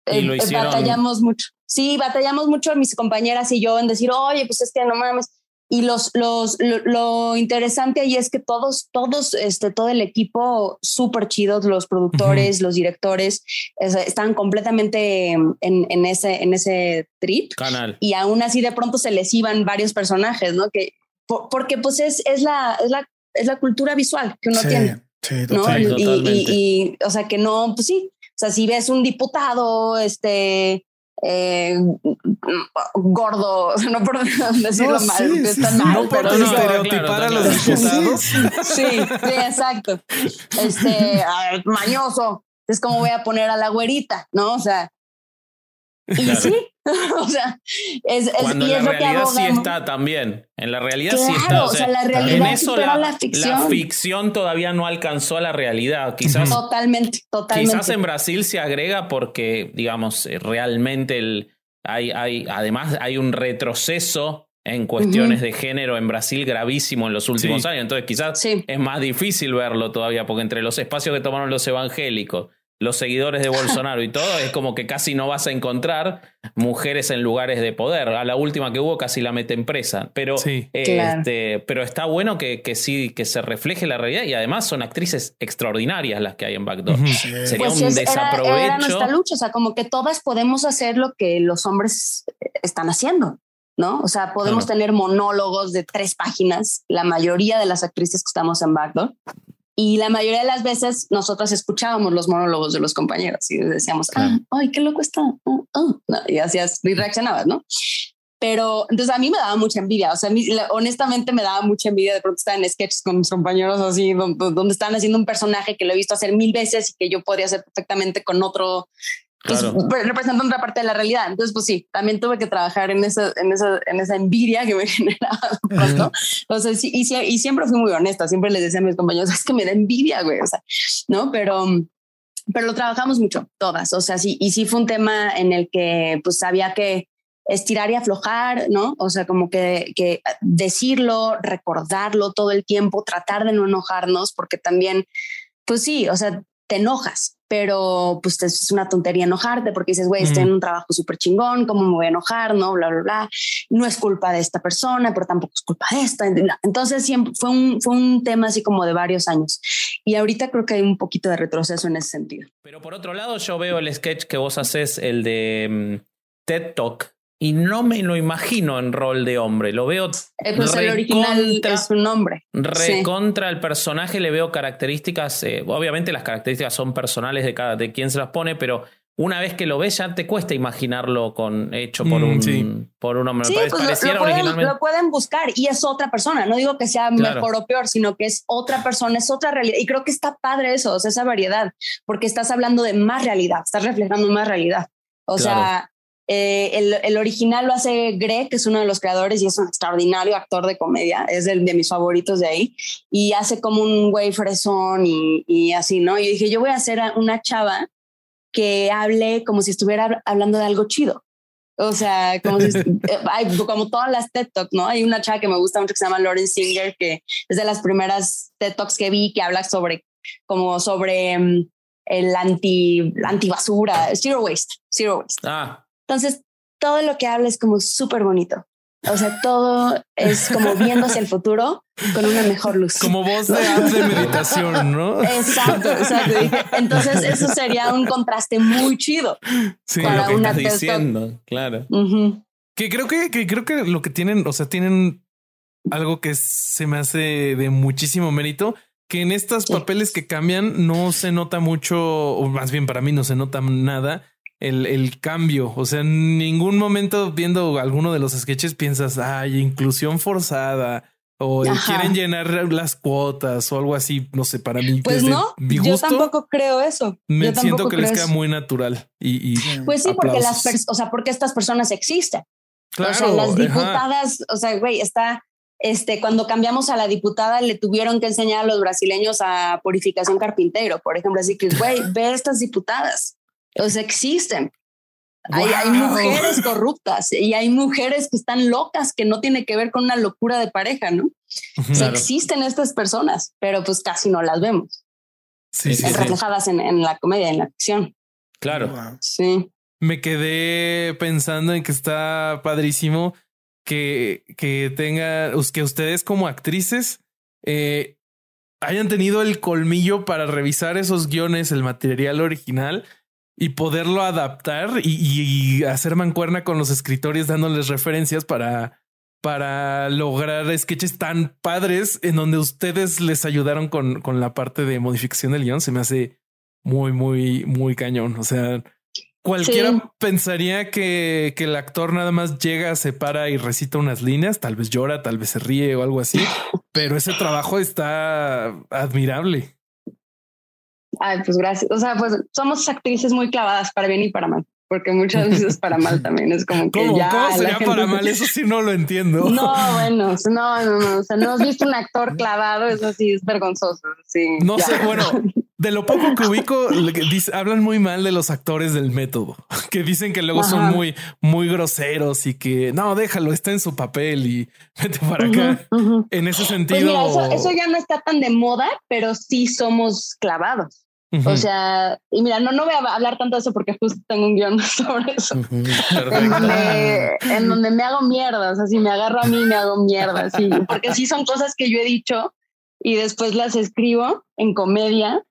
eh, batallamos mucho. Sí, batallamos mucho mis compañeras y yo en decir, oye, pues es que no mames, y los, los, lo, interesante ahí es que todos, todos, este, todo el equipo súper chidos, los productores, los directores, están completamente en, en, ese, en ese trip. Canal. Y aún así de pronto se les iban varios personajes, ¿no? Que, porque pues es, es, la, es, la, es la cultura visual que uno tiene. Sí, totalmente. Y, y, o sea, que no, pues sí, o sea, si ves un diputado, este, eh, gordo, no por decirlo mal, está mal, no pero estereotipar a los diputados. Sí, sí, exacto. Este mañoso, es como voy a poner a la güerita, ¿no? O sea, y sí, o sea, es, es, Cuando y es lo que realidad sí está también. En la realidad sí está. O sea, la realidad en eso la, la, ficción. la, ficción. todavía no alcanzó a la realidad. Quizás. Totalmente, totalmente. Quizás en Brasil se agrega porque, digamos, eh, realmente el, hay, hay, además hay un retroceso en cuestiones de género en Brasil gravísimo en los últimos años. Entonces, quizás es más difícil verlo todavía, porque entre los espacios que tomaron los evangélicos los seguidores de Bolsonaro y todo, es como que casi no vas a encontrar mujeres en lugares de poder. A la última que hubo casi la meten presa. Pero, este, pero está bueno que, que, sí, que se refleje la realidad y además son actrices extraordinarias las que hay en Backdoor. Sería pues un desaprovecho. Era, nuestra lucha, o sea, como que todas podemos hacer lo que los hombres están haciendo. ¿no? O sea, podemos tener monólogos de tres páginas, la mayoría de las actrices que estamos en Backdoor, y la mayoría de las veces nosotros escuchábamos los monólogos de los compañeros y decíamos, ah, ay, qué loco está. Oh, oh". y hacías y reaccionabas, ¿no? Pero entonces a mí me daba mucha envidia. O sea, honestamente me daba mucha envidia de pronto estar en sketches con mis compañeros así, donde, donde están haciendo un personaje que lo he visto hacer mil veces y que yo podría hacer perfectamente con otro pues, pues, representa otra parte de la realidad. Entonces, pues sí, también tuve que trabajar en esa, en esa, en esa envidia que me generaba pronto. O sea, sí, y, y, siempre fui muy honesta, siempre les decía a mis compañeros, es que me da envidia, güey, o sea, ¿no? Pero, pero lo trabajamos mucho, todas, o sea, sí, y sí fue un tema en el que pues había que estirar y aflojar, ¿no? O sea, como que, que decirlo, recordarlo todo el tiempo, tratar de no enojarnos, porque también, pues sí, o sea, te enojas, pero pues es una tontería enojarte porque dices, güey, estoy en un trabajo súper chingón, ¿cómo me voy a enojar? No, bla, bla, bla. No es culpa de esta persona, pero tampoco es culpa de esta. Entonces siempre fue un, fue un tema así como de varios años. Y ahorita creo que hay un poquito de retroceso en ese sentido. Pero por otro lado, yo veo el sketch que vos haces, el de mm, TED Talk, y no me lo imagino en rol de hombre. Lo veo. Eh, pues el original es un hombre. Recontra el personaje le veo características. Eh, obviamente las características son personales de cada de quien se las pone, pero una vez que lo ves ya te cuesta imaginarlo con hecho por mm, un por un hombre. Sí, pues lo, pueden, lo, pueden, buscar y es otra persona. No digo que sea mejor o peor, sino que es otra persona, es otra realidad. Y creo que está padre eso, o sea, esa variedad, porque estás hablando de más realidad, estás reflejando más realidad. O sea, eh, el, el, original lo hace Greg, que es uno de los creadores y es un extraordinario actor de comedia, es de, de mis favoritos de ahí, y hace como un güey fresón y, y, así, ¿no? Y dije, yo voy a hacer una chava que hable como si estuviera hablando de algo chido. O sea, como, si, eh, como todas las TED Talks, ¿no? Hay una chava que me gusta mucho que se llama Lauren Singer, que es de las primeras TED Talks que vi, que habla sobre, como sobre um, el anti, anti basura, zero waste, zero waste. Ah, entonces, todo lo que habla es como súper bonito. O sea, todo es como viendo hacia el futuro con una mejor luz. Como voz de, de meditación, ¿no? Exacto, exacto. Entonces, eso sería un contraste muy chido. Sí, para lo que estás diciendo, claro. Que creo que, que creo que lo que tienen, o sea, tienen algo que se me hace de muchísimo mérito que en estos papeles que cambian no se nota mucho, o más bien para mí no se nota nada el, el, cambio. O sea, en ningún momento viendo alguno de los sketches piensas, ay, inclusión forzada. O quieren llenar las cuotas o algo así, no sé, para mí. Pues no, yo tampoco creo eso. Me siento que les queda muy natural. Y, pues sí, porque las o sea, porque estas personas existen. Claro, o sea, las diputadas, o sea, güey, está este, cuando cambiamos a la diputada, le tuvieron que enseñar a los brasileños a purificación carpintero, por ejemplo. Así que, güey, ve estas diputadas. O sea, existen. Hay, hay, mujeres corruptas y hay mujeres que están locas, que no tiene que ver con una locura de pareja, ¿no? O sea, existen estas personas, pero pues casi no las vemos. Sí, sí, reflejadas En, en, la comedia, en la ficción. Claro. Sí. Me quedé pensando en que está padrísimo que, que tenga, que ustedes como actrices eh, hayan tenido el colmillo para revisar esos guiones, el material original y poderlo adaptar y, hacer mancuerna con los escritores dándoles referencias para, para lograr sketches tan padres en donde ustedes les ayudaron con, con la parte de modificación del guion. Se me hace muy, muy, muy cañón. O sea, Cualquiera pensaría que, que, el actor nada más llega, se para y recita unas líneas, tal vez llora, tal vez se ríe o algo así, pero ese trabajo está admirable. Ay, pues gracias. O sea, pues somos actrices muy clavadas para bien y para mal, porque muchas veces para mal también es como que ¿Cómo, ¿cómo sería para mal? Eso sí no lo entiendo. No, bueno, no, no, no. O sea, no has visto un actor clavado, eso sí es vergonzoso. Sí, no sé, bueno, de lo poco que ubico, hablan muy mal de los actores del método, que dicen que luego son muy, muy groseros y que no, déjalo, está en su papel y vete para acá. En ese pues sentido. eso, ya no está tan de moda, pero sí somos clavados. O sea, y mira, no, no voy a hablar tanto de eso porque justo tengo un guion sobre eso. en, donde, en, donde, me hago mierda, o sea, si me agarro a mí me hago mierda, sí, porque sí son cosas que yo he dicho y después las escribo en comedia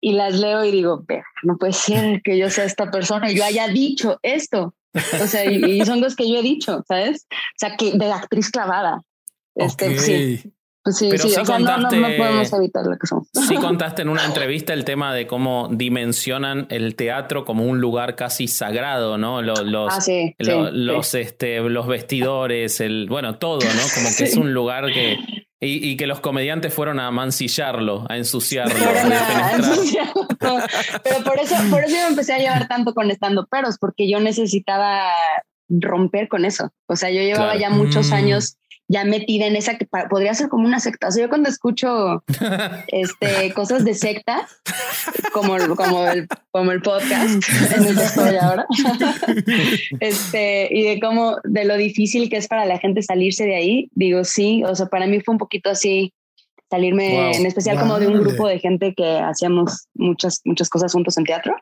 y las leo y digo, no puede ser que yo sea esta persona y yo haya dicho esto. O sea, y, son cosas que yo he dicho, ¿sabes? O sea, que de actriz clavada. Este, sí. Pues sí, Pero sí, o sea, no, no, podemos evitar lo que somos. Sí contaste en una entrevista el tema de cómo dimensionan el teatro como un lugar casi sagrado, ¿no? Los, los, ah, los, Este, los vestidores, el, bueno, todo, ¿no? Como que es un lugar que y, que los comediantes fueron a mancillarlo, a ensuciarlo. Pero por eso, por eso yo me empecé a llevar tanto con estando peros, porque yo necesitaba romper con eso. O sea, yo llevaba ya muchos mm. años ya metida en esa que podría ser como una secta. O sea, yo cuando escucho este, cosas de secta, como, como, el, como el podcast en el que estoy ahora, este, y de cómo, de lo difícil que es para la gente salirse de ahí, digo, sí, o sea, para mí fue un poquito así salirme, en especial como de un grupo de gente que hacíamos muchas, muchas cosas juntos en teatro.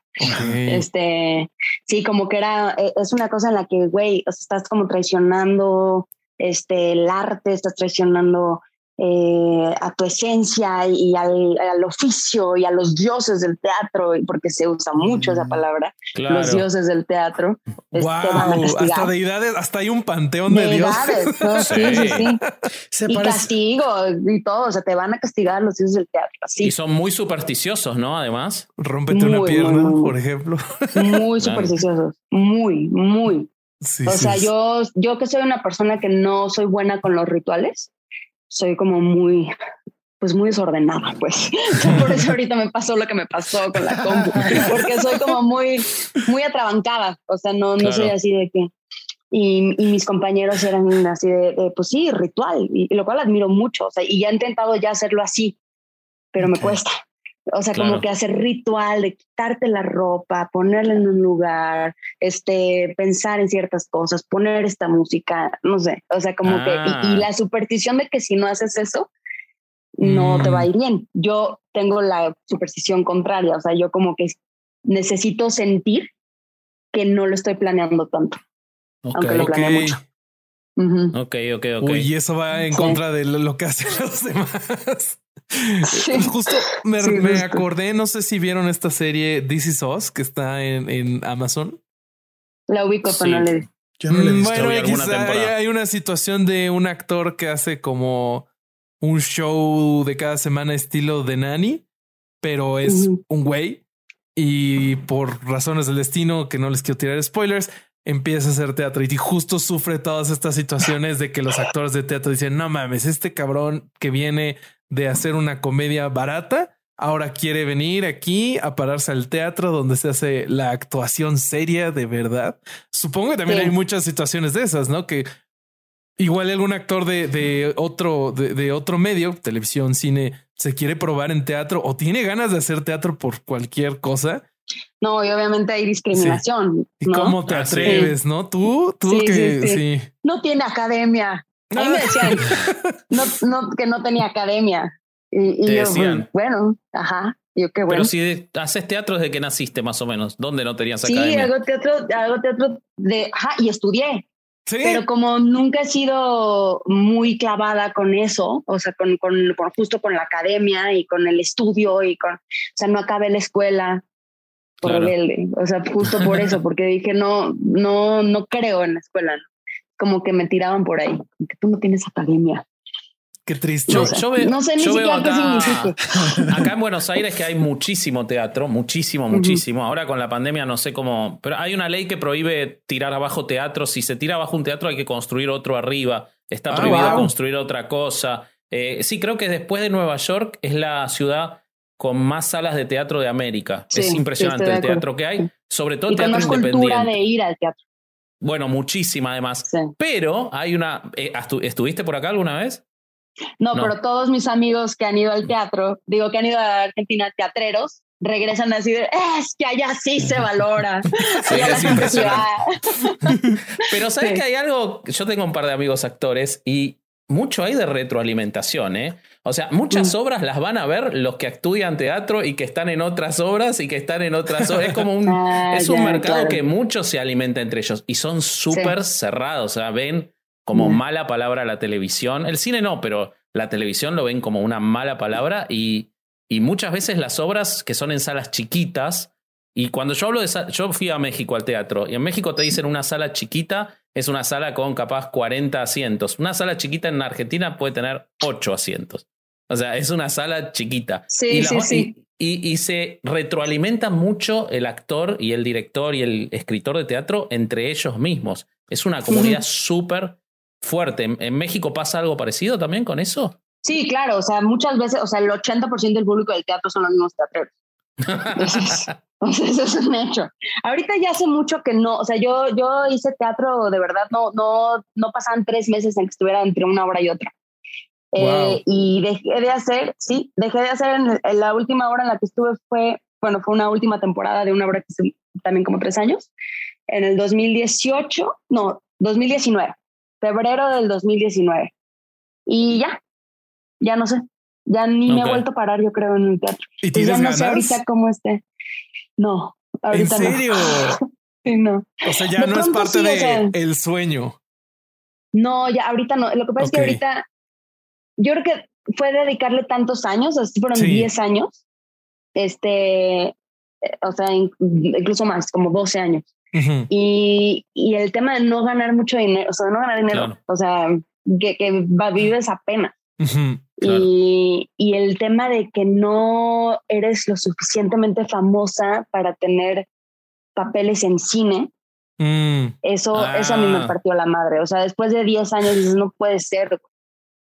Este, sí, como que era, e, es una cosa en la que, güey, o sea, estás como traicionando este, el arte, estás traicionando eh, a tu esencia y al, oficio y a los dioses del teatro, porque se usa mucho esa palabra, los dioses del teatro. Wow, este, hasta deidades, hasta hay un panteón de, dioses. Sí, sí, sí. y castigo y todo, o sea, te van a castigar los dioses del teatro. Y son muy supersticiosos, ¿no? Además. Rómpete una pierna, por ejemplo. Muy supersticiosos, muy, muy o sea, yo, yo que soy una persona que no soy buena con los rituales, soy como muy, pues muy desordenada, pues. Por eso ahorita me pasó lo que me pasó con la compu, porque soy como muy, muy atrabancada. O sea, no, no soy así de que. Y, y, mis compañeros eran así de, pues sí, ritual, y, lo cual admiro mucho. O sea, y ya he intentado ya hacerlo así, pero me cuesta. O sea, como que hacer ritual de quitarte la ropa, ponerla en un lugar, este, pensar en ciertas cosas, poner esta música, no sé. O sea, como que, y, ah. la superstición de que si no haces eso, no te va a ir mm. bien. Yo tengo la superstición contraria, o sea, yo como que necesito sentir que no lo estoy planeando tanto, aunque lo planeo mucho. Ok, ok, ok. Uy, y eso va en contra de lo que hacen los demás. Justo me, acordé, no sé si vieron esta serie This Is Us que está en, en Amazon. La ubico, pero no le Yo no le Bueno, hay, hay, una situación de un actor que hace como un show de cada semana estilo de Nani, pero es un güey y por razones del destino, que no les quiero tirar spoilers, empieza a hacer teatro y justo sufre todas estas situaciones de que los actores de teatro dicen, no mames, este cabrón que viene de hacer una comedia barata, ahora quiere venir aquí a pararse al teatro donde se hace la actuación seria de verdad. Supongo que también hay muchas situaciones de esas, ¿no? Que igual algún actor de, de otro, de, otro medio, televisión, cine, se quiere probar en teatro o tiene ganas de hacer teatro por cualquier cosa. No, y obviamente hay discriminación. ¿Y cómo te ah, atreves, no? Tú, tú que sí, No tiene academia. A mí me decían no, que no tenía academia. Y, yo, decían. bueno, ajá. Yo, qué bueno. Pero si haces teatro desde que naciste, más o menos, ¿dónde no tenías academia? Sí, hago teatro, hago teatro de, ajá, y estudié. ¿Sí? Pero como nunca he sido muy clavada con eso, o sea, con, con, justo con la academia y con el estudio y con, o sea, no acabé la escuela por rebelde, o sea, justo por eso, porque dije, no, no, no creo en la escuela, como que me tiraban por ahí, que tú no tienes academia. Qué triste. Yo, no sé ni siquiera acá, Acá en Buenos Aires que hay muchísimo teatro, muchísimo, muchísimo. Ahora con la pandemia no sé cómo, pero hay una ley que prohíbe tirar abajo teatro. Si se tira abajo un teatro hay que construir otro arriba. Está ah, prohibido construir otra cosa. Eh, sí, creo que después de Nueva York es la ciudad con más salas de teatro de América. es impresionante el teatro que hay, sobre todo el teatro independiente. de ir al teatro. Bueno, muchísima además. Pero hay una. Eh, ¿Estuviste por acá alguna vez? No, pero todos mis amigos que han ido al teatro, digo que han ido a Argentina, teatreros, regresan así de, es que allá sí se valora. pero sabes que hay algo, yo tengo un par de amigos actores y mucho hay de retroalimentación, ¿eh? O sea, muchas mm. obras las van a ver los que estudian teatro y que están en otras obras y que están en otras obras. Es como un, ah, es un mercado que mucho se alimenta entre ellos y son súper cerrados. O sea, ven como mala palabra la televisión. El cine no, pero la televisión lo ven como una mala palabra y, y muchas veces las obras que son en salas chiquitas, y cuando yo hablo de yo fui a México al teatro y en México te dicen una sala chiquita es una sala con capaz 40 asientos. Una sala chiquita en Argentina puede tener 8 asientos. O sea, es una sala chiquita. Sí, sí, sí. Y, y, se retroalimenta mucho el actor y el director y el escritor de teatro entre ellos mismos. Es una comunidad súper fuerte. ¿En, México pasa algo parecido también con eso? Sí, claro, o sea, muchas veces, o sea, el 80% del público del teatro son los mismos teatreros. Entonces, eso es un hecho. Ahorita ya hace mucho que no, o sea, yo, yo hice teatro, de verdad, no, no, no pasaban tres meses en que estuviera entre una obra y otra. Eh, y dejé de hacer, sí, dejé de hacer en, la última hora en la que estuve fue, bueno, fue una última temporada de una obra que también como tres años, en el 2018, no, 2019 febrero del 2019. Y ya, ya no sé, ya ni me he vuelto a parar, yo creo, en el teatro. ¿Y tienes ya no sé ahorita cómo esté. No, ahorita ¿En serio? No. sí, no. O sea, ya no es parte del el sueño. No, ya ahorita no. Lo que pasa es que ahorita, yo creo que fue dedicarle tantos años, así fueron 10 años, este, eh, o sea, incluso más, como 12 años y, y, el tema de no ganar mucho dinero, o sea, de no ganar dinero, o sea, que, que vives apenas. Y, y, el tema de que no eres lo suficientemente famosa para tener papeles en cine, mm. eso, eso a mí me ah. partió la madre. O sea, después de 10 años dices, no puede ser. O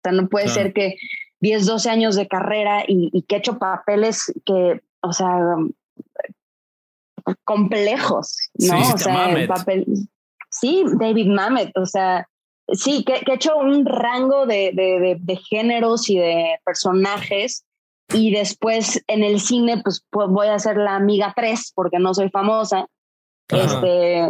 sea, no puede ser que 10, 12 años de carrera y, y que he hecho papeles que, o sea, complejos, ¿no? Sí, o sea, el papel. Sí, David Mamet, o sea, sí, que, que he hecho un rango de, de, de, géneros y de personajes. Y después en el cine, pues, pues voy a ser la amiga 3 porque no soy famosa. Este,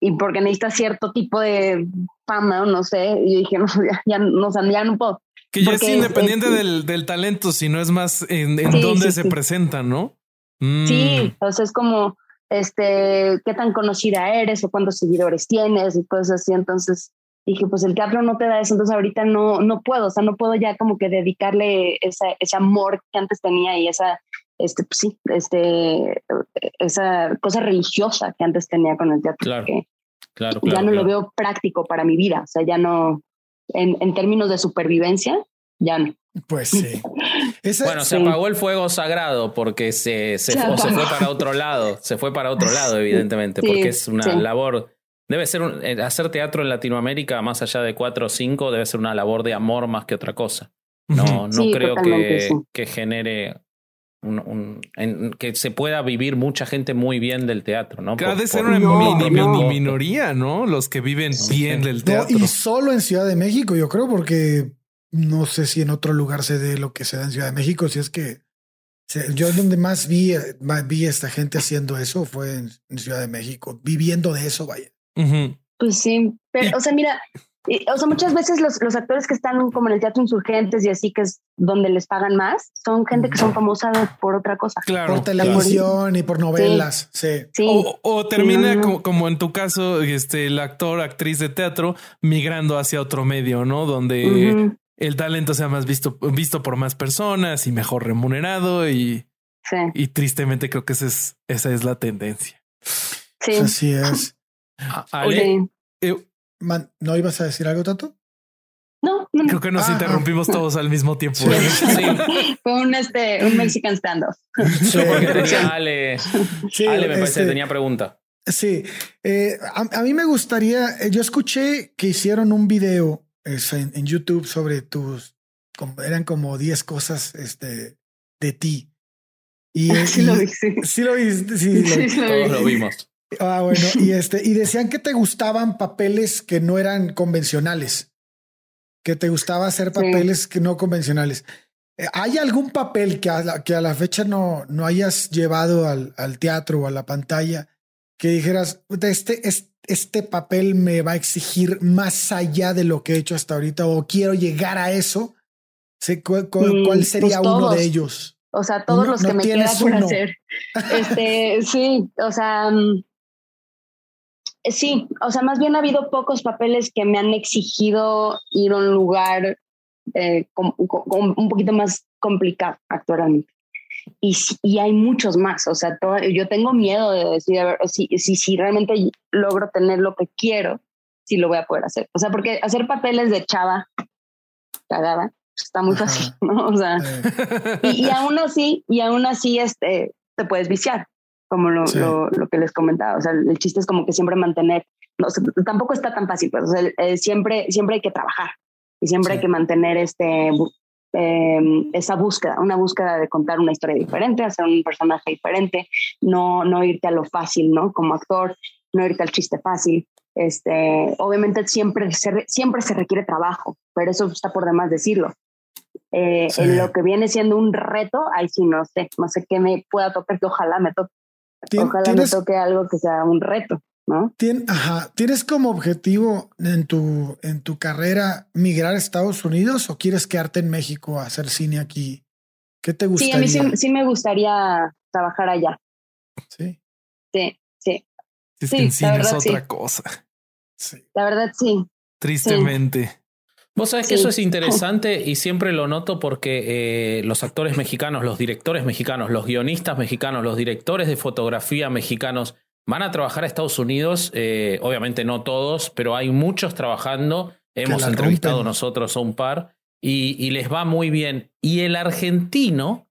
y porque necesita cierto tipo de fama, no sé. Y dije, no, ya, no, ya no puedo. Que ya es independiente del, del, talento, sino es más en, en dónde se presenta, ¿no? Sí, mm. o sea, es como, este, qué tan conocida eres o cuántos seguidores tienes y cosas así. Entonces dije, pues el teatro no te da eso, entonces ahorita no, no puedo, o sea, no puedo ya como que dedicarle esa, ese amor que antes tenía y esa, este, pues sí, este, esa cosa religiosa que antes tenía con el teatro. Claro, que claro, Ya no lo veo práctico para mi vida, o sea, ya no, en, en términos de supervivencia, ya no. Pues sí. bueno, se apagó el fuego sagrado porque se, se, fue, para otro lado. Se fue para otro lado, evidentemente, porque es una labor. Debe ser eh, hacer teatro en Latinoamérica, más allá de cuatro o cinco, debe ser una labor de amor más que otra cosa. No, no creo que, que genere un, que se pueda vivir mucha gente muy bien del teatro, ¿no? Cada de ser una mini, minoría, ¿no? Los que viven bien del teatro. y solo en Ciudad de México, yo creo, porque no sé si en otro lugar se dé lo que se da en Ciudad de México, si es que yo donde más vi, vi a esta gente haciendo eso fue en, Ciudad de México, viviendo de eso, vaya. Pues sí, pero, o sea, mira, o sea, muchas veces los, los, actores que están como en el teatro insurgentes y así, que es donde les pagan más, son gente que son famosas por otra cosa. Claro. Por televisión y por novelas. Sí. O, termina como, en tu caso, este, el actor, actriz de teatro, migrando hacia otro medio, ¿no? Donde el talento sea más visto, visto por más personas y mejor remunerado. Y, y tristemente creo que esa es, esa es la tendencia. Sí. Así es. Oye, ¿No ibas a decir algo, Tato? No, Creo que nos ah, interrumpimos ah. todos al mismo tiempo. Sí. Fue un, este, un Mexican standoff. Sí, Ale, Ale me parece que este, tenía pregunta. Sí, eh, a, mí me gustaría, eh, yo escuché que hicieron un video en, YouTube sobre tus, eran como 10 cosas este, de ti. Y, sí, lo vi, sí. sí lo vi, sí, todos lo vimos. Ah, bueno, y este, y decían que te gustaban papeles que no eran convencionales, que te gustaba hacer papeles que no convencionales. Eh, ¿Hay algún papel que a la, que a la fecha no, no hayas llevado al, al teatro o a la pantalla que dijeras, este, este, este papel me va a exigir más allá de lo que he hecho hasta ahorita o quiero llegar a eso? ¿Cuál, cuál, mm, sería pues uno de ellos? O sea, todos los que me queda por hacer. Este, sí, o sea, mm, sí, o sea, más bien ha habido pocos papeles que me han exigido ir a un lugar eh, un poquito más complicado actualmente. Y, y hay muchos más, o sea, yo tengo miedo de decir, a ver, si, si, si realmente logro tener lo que quiero, si lo voy a poder hacer. O sea, porque hacer papeles de chava cagada pues, está muy fácil, ¿no? O sea, y, y, aún así, y aún así este, te puedes viciar como lo, lo, que les comentaba. O sea, el chiste es como que siempre mantener, no, tampoco está tan fácil, pues, o sea, eh, siempre, siempre hay que trabajar y siempre hay que mantener este, em, esa búsqueda, una búsqueda de contar una historia diferente, hacer un personaje diferente, no, no irte a lo fácil, ¿no? Como actor, no irte al chiste fácil. Este, obviamente siempre se, siempre se requiere trabajo, pero eso está por demás decirlo. Eh, en lo que viene siendo un reto, ahí sí no sé, no sé qué me pueda tocar, que ojalá me toque Ojalá me toque algo que sea un reto, ¿no? ajá, ¿Tienes como objetivo en tu, en tu carrera migrar a Estados Unidos o quieres quedarte en México a hacer cine aquí? ¿Qué te gustaría? Sí, a mí sí, me gustaría trabajar allá. Sí. Sí, sí. Es que en cine es otra cosa. Sí. La verdad, sí. Tristemente. Vos sabés que eso es interesante y siempre lo noto porque eh, los actores mexicanos, los directores mexicanos, los guionistas mexicanos, los directores de fotografía mexicanos van a trabajar a Estados Unidos. Eh, obviamente no todos, pero hay muchos trabajando. Hemos entrevistado nosotros a un par y, y les va muy bien. Y el argentino,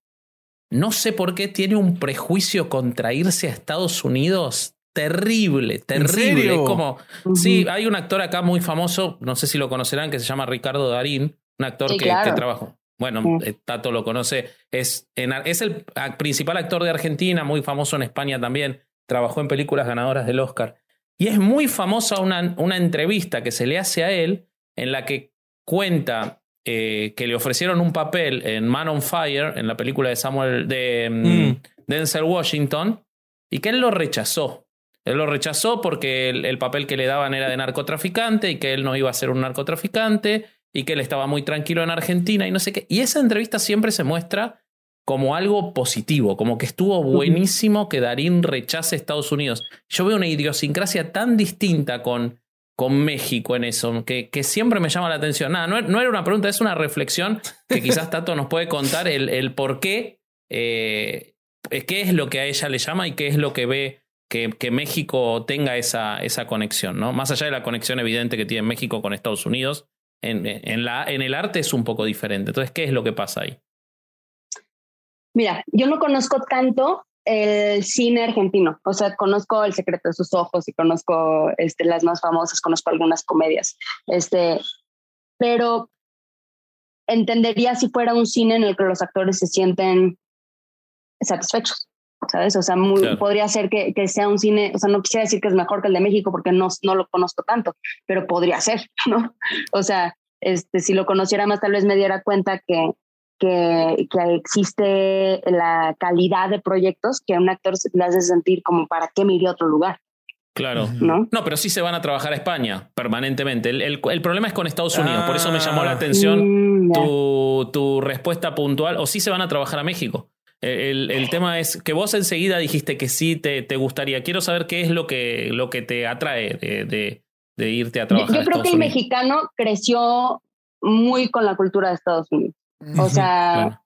no sé por qué, tiene un prejuicio contra irse a Estados Unidos terrible, terrible. como, sí, hay un actor acá muy famoso, no sé si lo conocerán, que se llama Ricardo Darín, un actor que, trabaja. Bueno, eh, Tato lo conoce, es, es el principal actor de Argentina, muy famoso en España también, trabajó en películas ganadoras del Oscar. Y es muy famosa una, una entrevista que se le hace a él en la que cuenta eh, que le ofrecieron un papel en Man on Fire, en la película de Samuel de mm, mm. Denzel Washington, y que él lo rechazó. Él lo rechazó porque el, papel que le daban era de narcotraficante y que él no iba a ser un narcotraficante y que él estaba muy tranquilo en Argentina y no sé qué. Y esa entrevista siempre se muestra como algo positivo, como que estuvo buenísimo que Darín rechace Estados Unidos. Yo veo una idiosincrasia tan distinta con, con México en eso, que, que siempre me llama la atención. Nada, no, era una pregunta, es una reflexión que quizás Tato nos puede contar el, el por qué, eh, qué es lo que a ella le llama y qué es lo que ve que, México tenga esa, esa conexión, ¿no? Más allá de la conexión evidente que tiene México con Estados Unidos, en, en, la, en el arte es un poco diferente. Entonces, ¿qué es lo que pasa ahí? Mira, yo no conozco tanto el cine argentino, o sea, conozco El secreto de sus ojos y conozco este, las más famosas, conozco algunas comedias, este, pero entendería si fuera un cine en el que los actores se sienten satisfechos, ¿sabes? O sea, muy, podría ser que, que, sea un cine, o sea, no quisiera decir que es mejor que el de México porque no, no lo conozco tanto, pero podría ser, ¿no? O sea, este, si lo conociera más, tal vez me diera cuenta que, que, que, existe la calidad de proyectos que a un actor le hace sentir como para qué me iría a otro lugar. Claro. ¿No? no, pero sí se van a trabajar a España permanentemente. El, el, problema es con Estados Unidos, por eso me llamó la ah. atención mm, tu, tu, respuesta puntual. O sí se van a trabajar a México. El, el, tema es que vos enseguida dijiste que sí te, te, gustaría. Quiero saber qué es lo que, lo que te atrae de, de, irte a trabajar. Yo, creo que el mexicano creció muy con la cultura de Estados Unidos. O sea,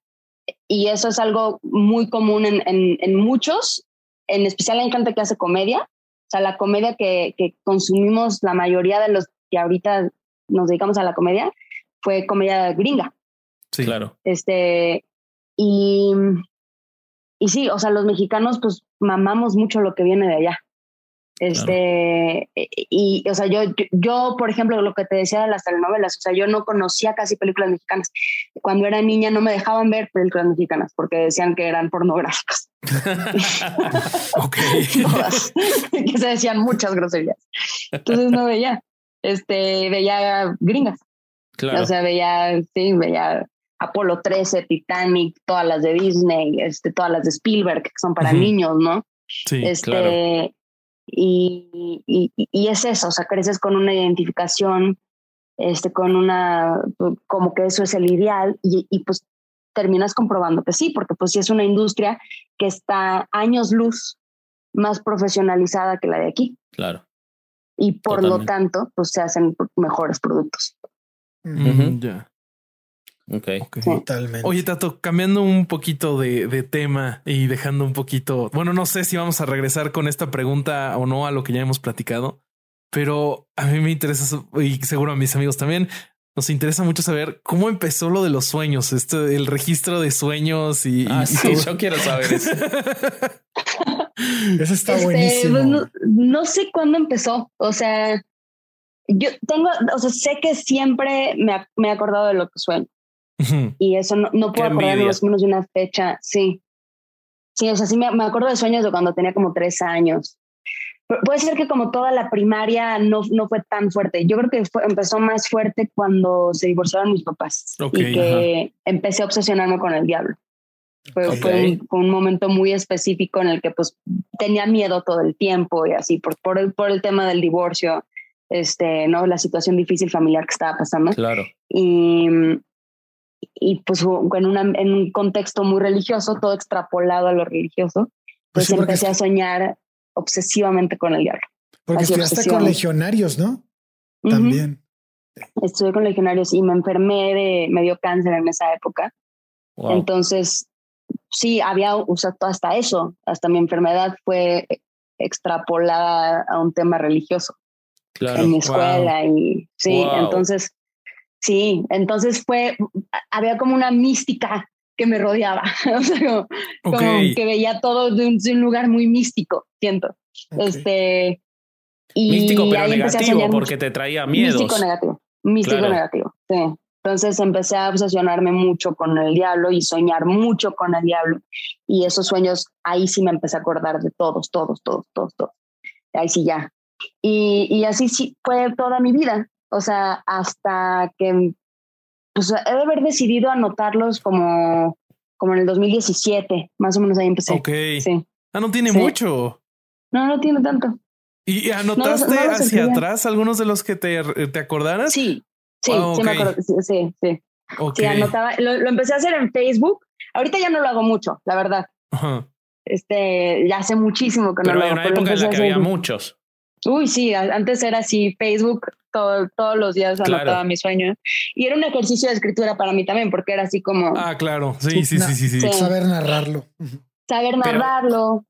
y eso es algo muy común en, en, muchos, en especial en gente que hace comedia. O sea, la comedia que, que consumimos la mayoría de los que ahorita nos dedicamos a la comedia fue comedia gringa. Sí, claro. Este, y, y sí, o sea, los mexicanos pues mamamos mucho lo que viene de allá. Este, y, o sea, yo, yo, por ejemplo, lo que te decía de las telenovelas, o sea, yo no conocía casi películas mexicanas. Cuando era niña no me dejaban ver películas mexicanas porque decían que eran pornográficas. ok. que se decían muchas groserías. Entonces no veía, este, veía gringas. Claro. O sea, veía, sí, veía Apolo 13, Titanic, todas las de Disney, este, todas las de Spielberg, que son para niños, ¿no? Sí, este, claro. Y, y, y, es eso, o sea, creces con una identificación, este, con una, como que eso es el ideal y, y pues terminas comprobando que sí, porque pues sí es una industria que está años luz más profesionalizada que la de aquí. Claro. Y por lo tanto, pues se hacen mejores productos. Ya. Okay. Totalmente. Oye, Tato, cambiando un poquito de, de, tema y dejando un poquito. Bueno, no sé si vamos a regresar con esta pregunta o no a lo que ya hemos platicado, pero a mí me interesa y seguro a mis amigos también. Nos interesa mucho saber cómo empezó lo de los sueños, este, el registro de sueños y. Ah, sí, yo quiero saber eso. eso está este, buenísimo. Pues, no, sé cuándo empezó. O sea, yo tengo, o sea, sé que siempre me, me he acordado de lo que sueño. Y eso no, no puedo acordarme más o menos de una fecha. Sí. Sí, o sea, sí me, me, acuerdo de sueños de cuando tenía como tres años. puede ser que como toda la primaria no, no fue tan fuerte. Yo creo que empezó más fuerte cuando se divorciaron mis papás y que empecé a obsesionarme con el diablo. Fue, fue, un, momento muy específico en el que pues tenía miedo todo el tiempo y así por, por, el, por el tema del divorcio, este, ¿no? La situación difícil familiar que estaba pasando. Claro. Y, y pues en, una, en un contexto muy religioso, todo extrapolado a lo religioso, pues, pues empecé a soñar obsesivamente con el diablo. Porque estudiaste con legionarios, ¿no? También. Estuve con legionarios y me enfermé de, me dio cáncer en esa época. Entonces, sí, había usado hasta eso, hasta mi enfermedad fue extrapolada a un tema religioso claro. en mi escuela y sí, entonces Sí, entonces fue, había como una mística que me rodeaba, o sea, como, que veía todo de un, lugar muy místico, siento. Este, y místico pero negativo, porque te traía miedos. Místico negativo, místico negativo, sí. Entonces empecé a obsesionarme mucho con el diablo y soñar mucho con el diablo. Y esos sueños, ahí sí me empecé a acordar de todos, todos, todos, todos, todos. Ahí sí ya. Y, y así sí fue toda mi vida. O sea, hasta que pues he de haber decidido anotarlos como, como en el 2017, más o menos ahí empecé. Ok. Sí. Ah, no tiene mucho. No, no tiene tanto. ¿Y anotaste hacia atrás algunos de los que te, te acordaras? Sí, sí, ah, sí me acuerdo. Sí, sí. Sí, anotaba. Lo, empecé a hacer en Facebook. Ahorita ya no lo hago mucho, la verdad. Este, ya hace muchísimo que no lo hago. Pero en una época en la que había muchos. Uy, sí, antes era así, Facebook todo, todos los días anotaba mi sueño. Y era un ejercicio de escritura para mí también, porque era así como... Ah, claro, sí, sí, sí, sí, sí. Saber narrarlo. Saber narrarlo.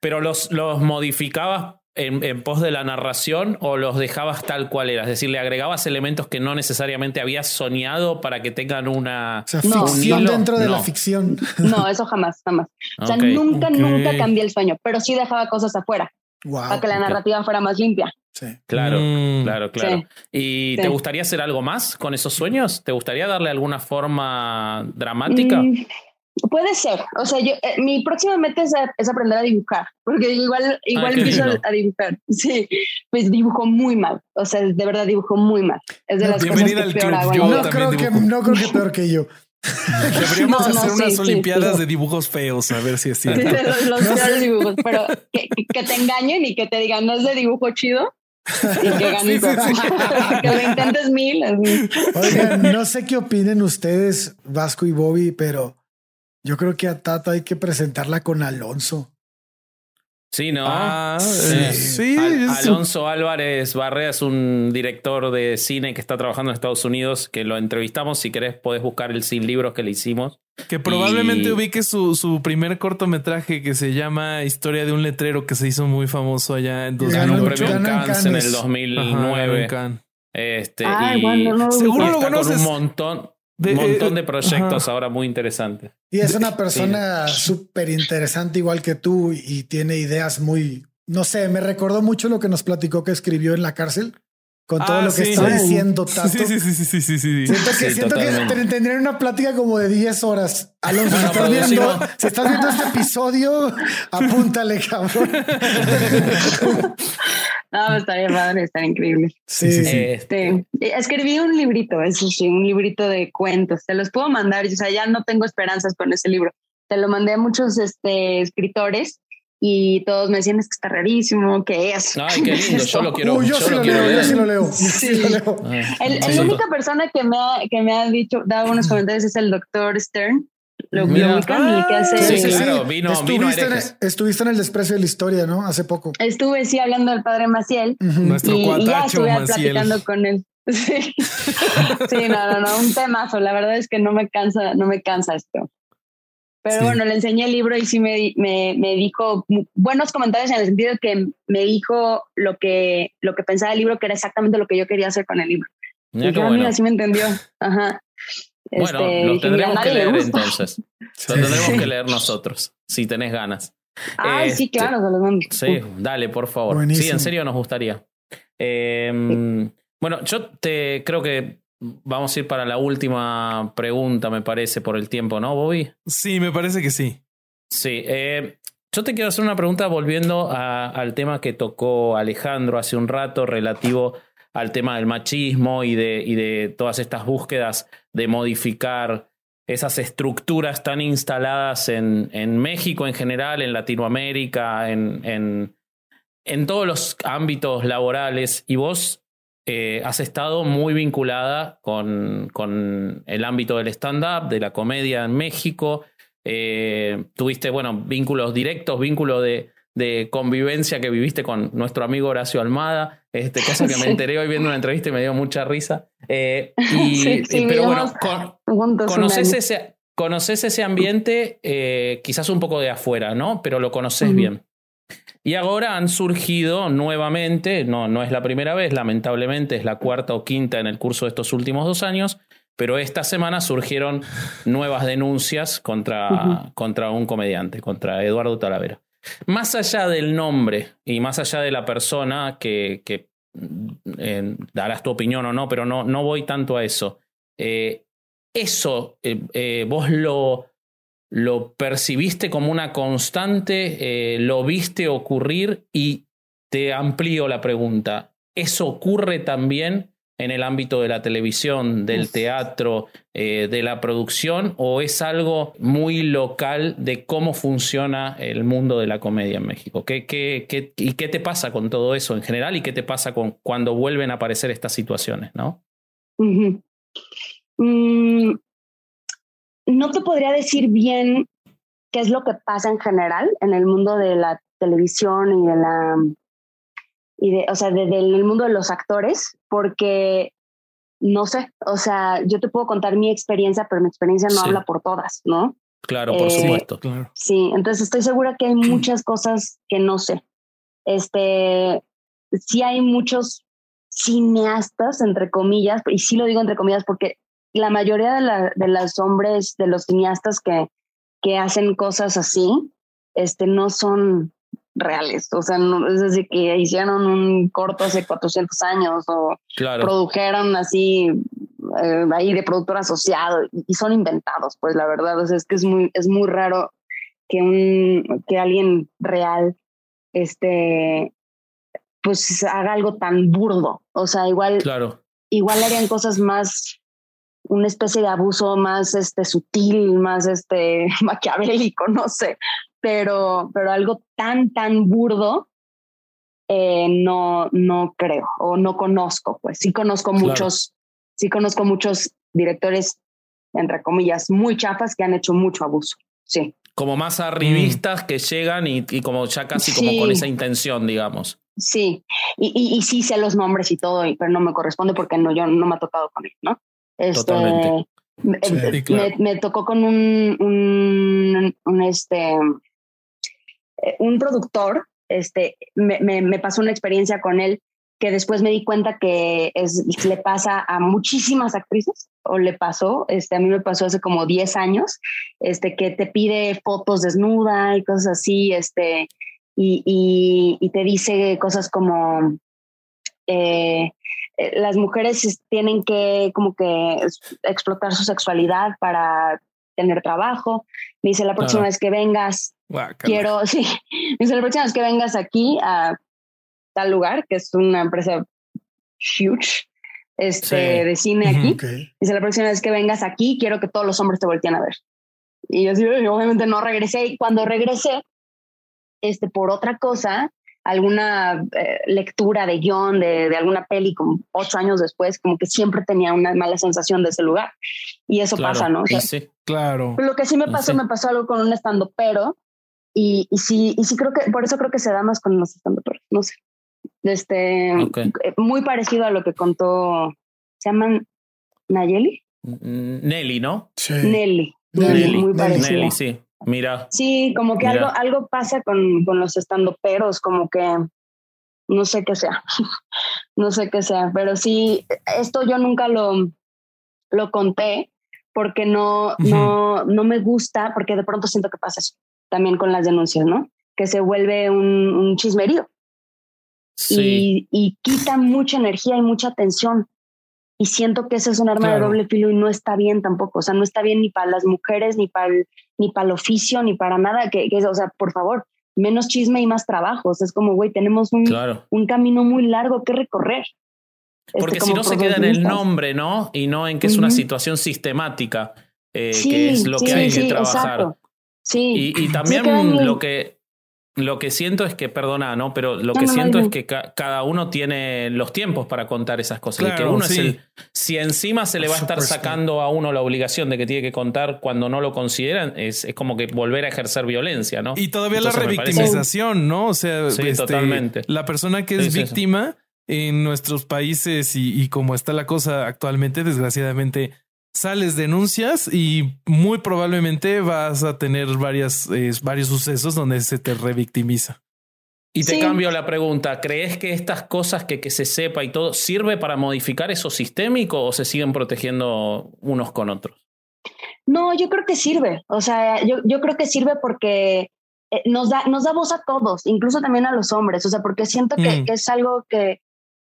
Pero los, los modificabas en, pos de la narración o los dejabas tal cual era? Es decir, le agregabas elementos que no necesariamente habías soñado para que tengan una... ficción dentro de la ficción. No, eso jamás, jamás. O sea, nunca, nunca cambié el sueño, pero sí dejaba cosas afuera. Para que la narrativa fuera más limpia. Sí. Claro, mm. claro, claro. ¿Y te gustaría hacer algo más con esos sueños? ¿Te gustaría darle alguna forma dramática? Mm, Puede ser, o sea, yo, eh, mi próxima meta es, aprender a dibujar, porque igual, igual empiezo a dibujar. Sí, pues dibujo muy mal, o sea, de verdad dibujo muy mal. Es de las cosas que peor hago. no, creo que, no creo que peor que yo. Deberíamos hacer unas olimpiadas de dibujos feos, a ver si es cierto. los, los peores dibujos, pero que, que, te engañen y que te digan, no es de dibujo chido, y que ganes que lo intentes mil. Oigan, no sé qué opinen ustedes, Vasco y Bobby, pero yo creo que a Tato hay que presentarla con Alonso. Sí, ¿no? Ah, sí. Alonso Álvarez Barrea es un director de cine que está trabajando en Estados Unidos, que lo entrevistamos. Si querés, podés buscar el sin libros que le hicimos. Que probablemente ubique su, su primer cortometraje que se llama Historia de un letrero, que se hizo muy famoso allá en 2009. en el 2009. este, y seguro lo conoces. Con un montón. Un montón de eh, proyectos ahora muy interesantes. Y es una persona súper interesante, igual que tú, y tiene ideas muy, no sé, me recordó mucho lo que nos platicó que escribió en la cárcel. Con todo ah, lo que está diciendo Tato. Sí, sí, sí, sí, sí, sí. Siento que, siento que tendrían una plática como de 10 horas. Alonso, si, estás viendo, si estás viendo este episodio, apúntale, cabrón. No, estaría padre, está increíble. Sí, sí, sí. Este, escribí un librito, eso sí, un librito de cuentos. Te los puedo mandar, o sea, ya no tengo esperanzas con ese libro. Te lo mandé a muchos este, escritores y todos me decían es que está rarísimo, ¿qué es? Ay, qué lindo, yo lo quiero. yo, sí lo, leo, yo sí lo leo, sí. lo leo. Ah, la única persona que me ha, que me ha dicho, dado unos comentarios es el doctor Stern, lo, lo que hace. Sí, sí, claro, vino, estuviste, vino en, estuviste en el desprecio de la historia, ¿no? Hace poco. Estuve, sí, hablando del padre Maciel. Nuestro y, y ya estuve Maciel. platicando con él. Sí. sí, no, no, no, un temazo. La verdad es que no me cansa, no me cansa esto. Pero bueno, le enseñé el libro y sí me, me, me, dijo buenos comentarios en el sentido que me dijo lo que, lo que pensaba del libro, que era exactamente lo que yo quería hacer con el libro. Mira y bueno. mira, sí me entendió. Ajá. Bueno, este, lo tendremos que leer entonces. Lo tendremos que leer nosotros, si tenés ganas. Ay, sí, este, claro, Sí, dale, por favor. Sí, en serio nos gustaría. Em, bueno, yo te creo que vamos a ir para la última pregunta, me parece, por el tiempo, ¿no, Bobby? Sí, me parece que sí. Sí. Eh, yo te quiero hacer una pregunta volviendo al tema que tocó Alejandro hace un rato relativo al tema del machismo y de, y de todas estas búsquedas de modificar esas estructuras tan instaladas en, en México en general, en Latinoamérica, en, en, en todos los ámbitos laborales. Y vos eh, has estado muy vinculada con, con el ámbito del stand-up, de la comedia en México. Eh, tuviste, bueno, vínculos directos, vínculos de, de convivencia que viviste con nuestro amigo Horacio Almada, este, cosa que me enteré hoy viendo una entrevista y me dio mucha risa. Eh, y, pero bueno, conoces, ese, conoces ese ambiente eh, quizás un poco de afuera, ¿no? Pero lo conoces bien. Y ahora han surgido nuevamente, no, no es la primera vez, lamentablemente es la cuarta o quinta en el curso de estos últimos dos años, pero esta semana surgieron nuevas denuncias contra, contra un comediante, contra Eduardo Talavera. Más allá del nombre y más allá de la persona que, eh, darás tu opinión o no, pero no, no voy tanto a eso. Eh, eso, eh, vos lo, lo percibiste como una constante, lo viste ocurrir y te amplío la pregunta. ¿Eso ocurre también en el ámbito de la televisión, del teatro, eh, de la producción, o es algo muy local de cómo funciona el mundo de la comedia en México? ¿Qué, qué, y qué te pasa con todo eso en general y qué te pasa con cuando vuelven a aparecer estas situaciones? ¿no? Mm, no te podría decir bien qué es lo que pasa en general en el mundo de la televisión y de la y de, o sea, desde el mundo de los actores, porque no sé, o sea, yo te puedo contar mi experiencia, pero mi experiencia no habla por todas, ¿no? Claro, por eh, supuesto. Claro. Sí, entonces estoy segura que hay muchas cosas que no sé. este, sí hay muchos cineastas, entre comillas, y sí lo digo entre comillas porque la mayoría de, la, de los hombres, de los cineastas que, que hacen cosas así, este, no son reales. O sea, no, es decir, que hicieron un corto hace 400 años o produjeron así eh, ahí de productor asociado y son inventados, pues la verdad. O sea, es que es muy, es muy raro que, un, que alguien real este, pues haga algo tan burdo. O sea, igual, claro. igual harían cosas más, una especie de abuso más este, sutil, más este, maquiavélico, no sé, pero, pero algo tan, tan burdo, eh, no, no creo o no conozco. Pues sí conozco muchos, sí conozco muchos directores, entre comillas, muy chafas que han hecho mucho abuso. Sí. Como más arribistas mm. que llegan y, y, como ya casi como con esa intención, digamos. Sí, y, y, sí sé los nombres y todo, pero no me corresponde porque no, yo no me ha tocado con él, ¿no? Este, Totalmente. Me, me, tocó con un, un, un, este, eh, un productor, este, me, me, pasó una experiencia con él que después me di cuenta que es, le pasa a muchísimas actrices, o le pasó, este, a mí me pasó hace como 10 años, este, que te pide fotos desnuda y cosas así, este, y, y, te dice cosas como eh, eh, las mujeres tienen que como que explotar su sexualidad para tener trabajo. Me dice la próxima vez que vengas, quiero, sí, dice la próxima vez que vengas aquí a tal lugar, que es una empresa huge este, de cine aquí. Dice la próxima vez que vengas aquí, quiero que todos los hombres te volteen a ver. Y yo sí, obviamente no regresé. Y cuando regresé, este, por otra cosa, alguna eh, lectura de guion de, de, alguna peli como ocho años después, como que siempre tenía una mala sensación de ese lugar. Y eso pasa, ¿no? sí, claro. Lo que sí me pasó, me pasó algo con un estando pero y, y sí, y sí creo que, por eso creo que se da más con los estando pero no sé. Este, eh, muy parecido a lo que contó, ¿se llaman Nayeli? Mm, Nelly, ¿no? Sí. Nelly. Nelly, muy parecido. Nelly, sí. Mira. Sí, como que algo, algo pasa con, con los estandoperos, como que no sé qué sea, no sé qué sea, pero sí, esto yo nunca lo, lo conté porque no, no, no me gusta, porque de pronto siento que pasa eso también con las denuncias, ¿no? Que se vuelve un, un chismerío. Sí. Y, y quita mucha energía y mucha atención y siento que eso es un arma de doble filo y no está bien tampoco, o sea, no está bien ni para las mujeres, ni para el, ni para el oficio, ni para nada, que, o sea, por favor, menos chisme y más trabajos, es como, güey, tenemos un, un camino muy largo que recorrer. Este, Porque si no se queda en el nombre, ¿no? Y no en que es una situación sistemática, eh, que es lo que hay que trabajar. Sí. Y, y también lo que lo que siento es que, perdona, ¿no? Pero lo que siento es que cada uno tiene los tiempos para contar esas cosas. y que uno es el. Si encima se le va a estar sacando a uno la obligación de que tiene que contar cuando no lo consideran, es, es como que volver a ejercer violencia, ¿no? Y todavía la revictimización, ¿no? O sea, este, totalmente. la persona que es víctima en nuestros países y, y como está la cosa actualmente, desgraciadamente sales, denuncias y muy probablemente vas a tener varias, varios sucesos donde se te revictimiza. Y te cambio la pregunta, ¿crees que estas cosas que, que se sepa y todo sirve para modificar eso sistémico o se siguen protegiendo unos con otros? No, yo creo que sirve. O sea, yo, yo creo que sirve porque eh, nos, da, nos da voz a todos, incluso también a los hombres. O sea, porque siento que, mm. es algo que,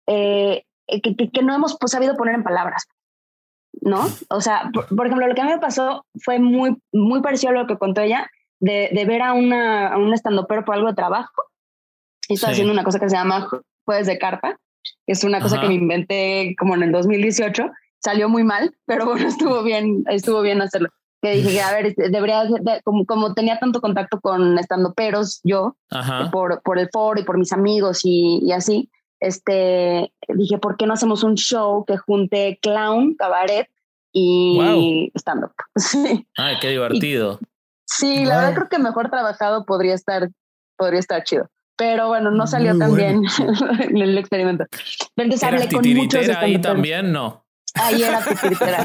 eh, que, que, no hemos pues, sabido poner en palabras. ¿No? O sea, por, ejemplo, lo que a mí me pasó fue muy, muy parecido a lo que contó ella, de, de ver a, una, a un estandopero por algo de trabajo. Y estaba haciendo una cosa que se llama Jueves de Carpa, que es una cosa que me inventé como en el 2018. Salió muy mal, pero bueno, estuvo bien, estuvo bien hacerlo. Que dije, a ver, este, debería, como, como tenía tanto contacto con estandoperos yo, por, por el foro y por mis amigos y, y así, este, dije, ¿por qué no hacemos un show que junte clown, cabaret y stand-up? Sí. Ay, qué divertido. sí, la verdad creo que mejor trabajado podría estar, podría estar chido. Pero bueno, no salió tan bien el experimento. Entonces hablé con muchos ahí también? No. Ahí era titiritera.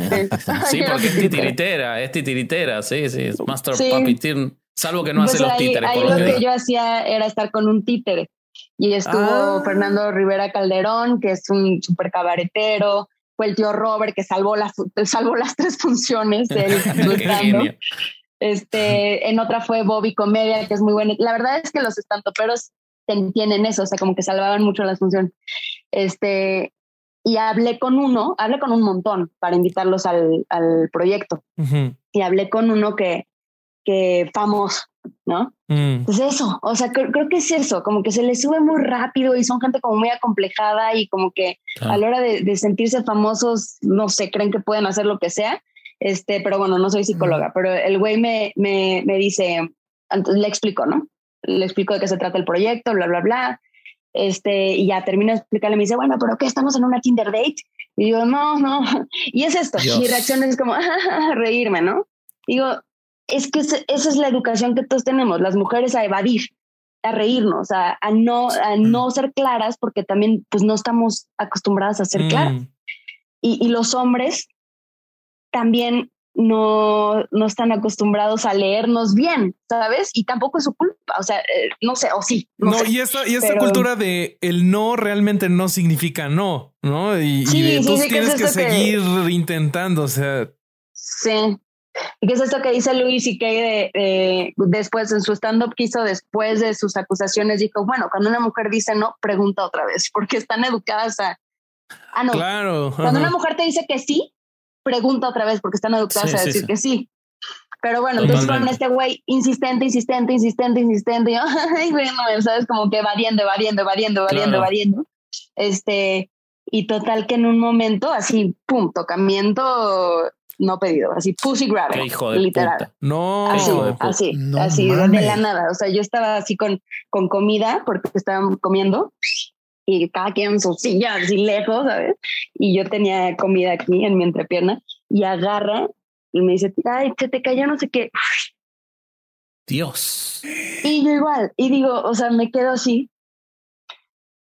Sí, porque es titiritera, es titiritera, sí, sí, es Master sí. Puppeteer, salvo que no hace pues los títeres. Ahí lo que yo hacía era estar con un títere Y estuvo ah. Fernando Rivera Calderón, que es un super cabaretero, fue el tío Robert que salvó las, salvó las tres funciones del Este, en otra fue Bobby Comedia, que es muy buena. La verdad es que los estantoperos tienen eso, o sea, como que salvaban mucho las funciones. Este, y hablé con uno, hablé con un montón para invitarlos al, al proyecto. Y hablé con uno que, que famoso, ¿no? Mm. Pues eso, o sea, creo, que es eso, como que se les sube muy rápido y son gente como muy acomplejada y como que a la hora de, sentirse famosos, no sé, creen que pueden hacer lo que sea. Este, pero bueno, no soy psicóloga, pero el güey me, me, me dice, le explico, ¿no? Le explico de qué se trata el proyecto, bla, bla, bla. Este, y ya termino de explicarle, me dice, bueno, pero ¿qué? ¿Estamos en una Tinder date? Y yo, no, no. Y es esto, mi reacción es como, reírme, ¿no? Digo, es que esa es la educación que todos tenemos, las mujeres a evadir, a reírnos, a, a no, a no ser claras, porque también pues no estamos acostumbradas a ser claras. Mm. Y, y, los hombres también no, no están acostumbrados a leernos bien, ¿sabes? Y tampoco es su culpa, o sea, eh, no sé, o sí. No, y esta, y esta cultura de el no realmente no significa no, ¿no? Y, tú tienes que, seguir intentando, o sea. Sí. Y qué es esto que dice Luis y que de, después en su stand-up quiso después de sus acusaciones, dijo, bueno, cuando una mujer dice no, pregunta otra vez, porque están educadas a... Ah, no. Claro. Cuando una mujer te dice que sí, pregunta otra vez porque están educadas a decir que sí. Pero bueno, entonces con este güey insistente, insistente, insistente, insistente, y ay, bueno, sabes, como que evadiendo, evadiendo, evadiendo, evadiendo, evadiendo. Este, y total que en un momento, así, pum, tocamiento no pedido, así pussy grab, literal. No, así, así, así de la nada. O sea, yo estaba así con, con comida porque estaban comiendo y cada quien en su silla, así lejos, ¿sabes? Y yo tenía comida aquí en mi entrepierna y agarra y me dice, ay, se te cayó no sé qué. Dios. Y yo igual, y digo, o sea, me quedo así.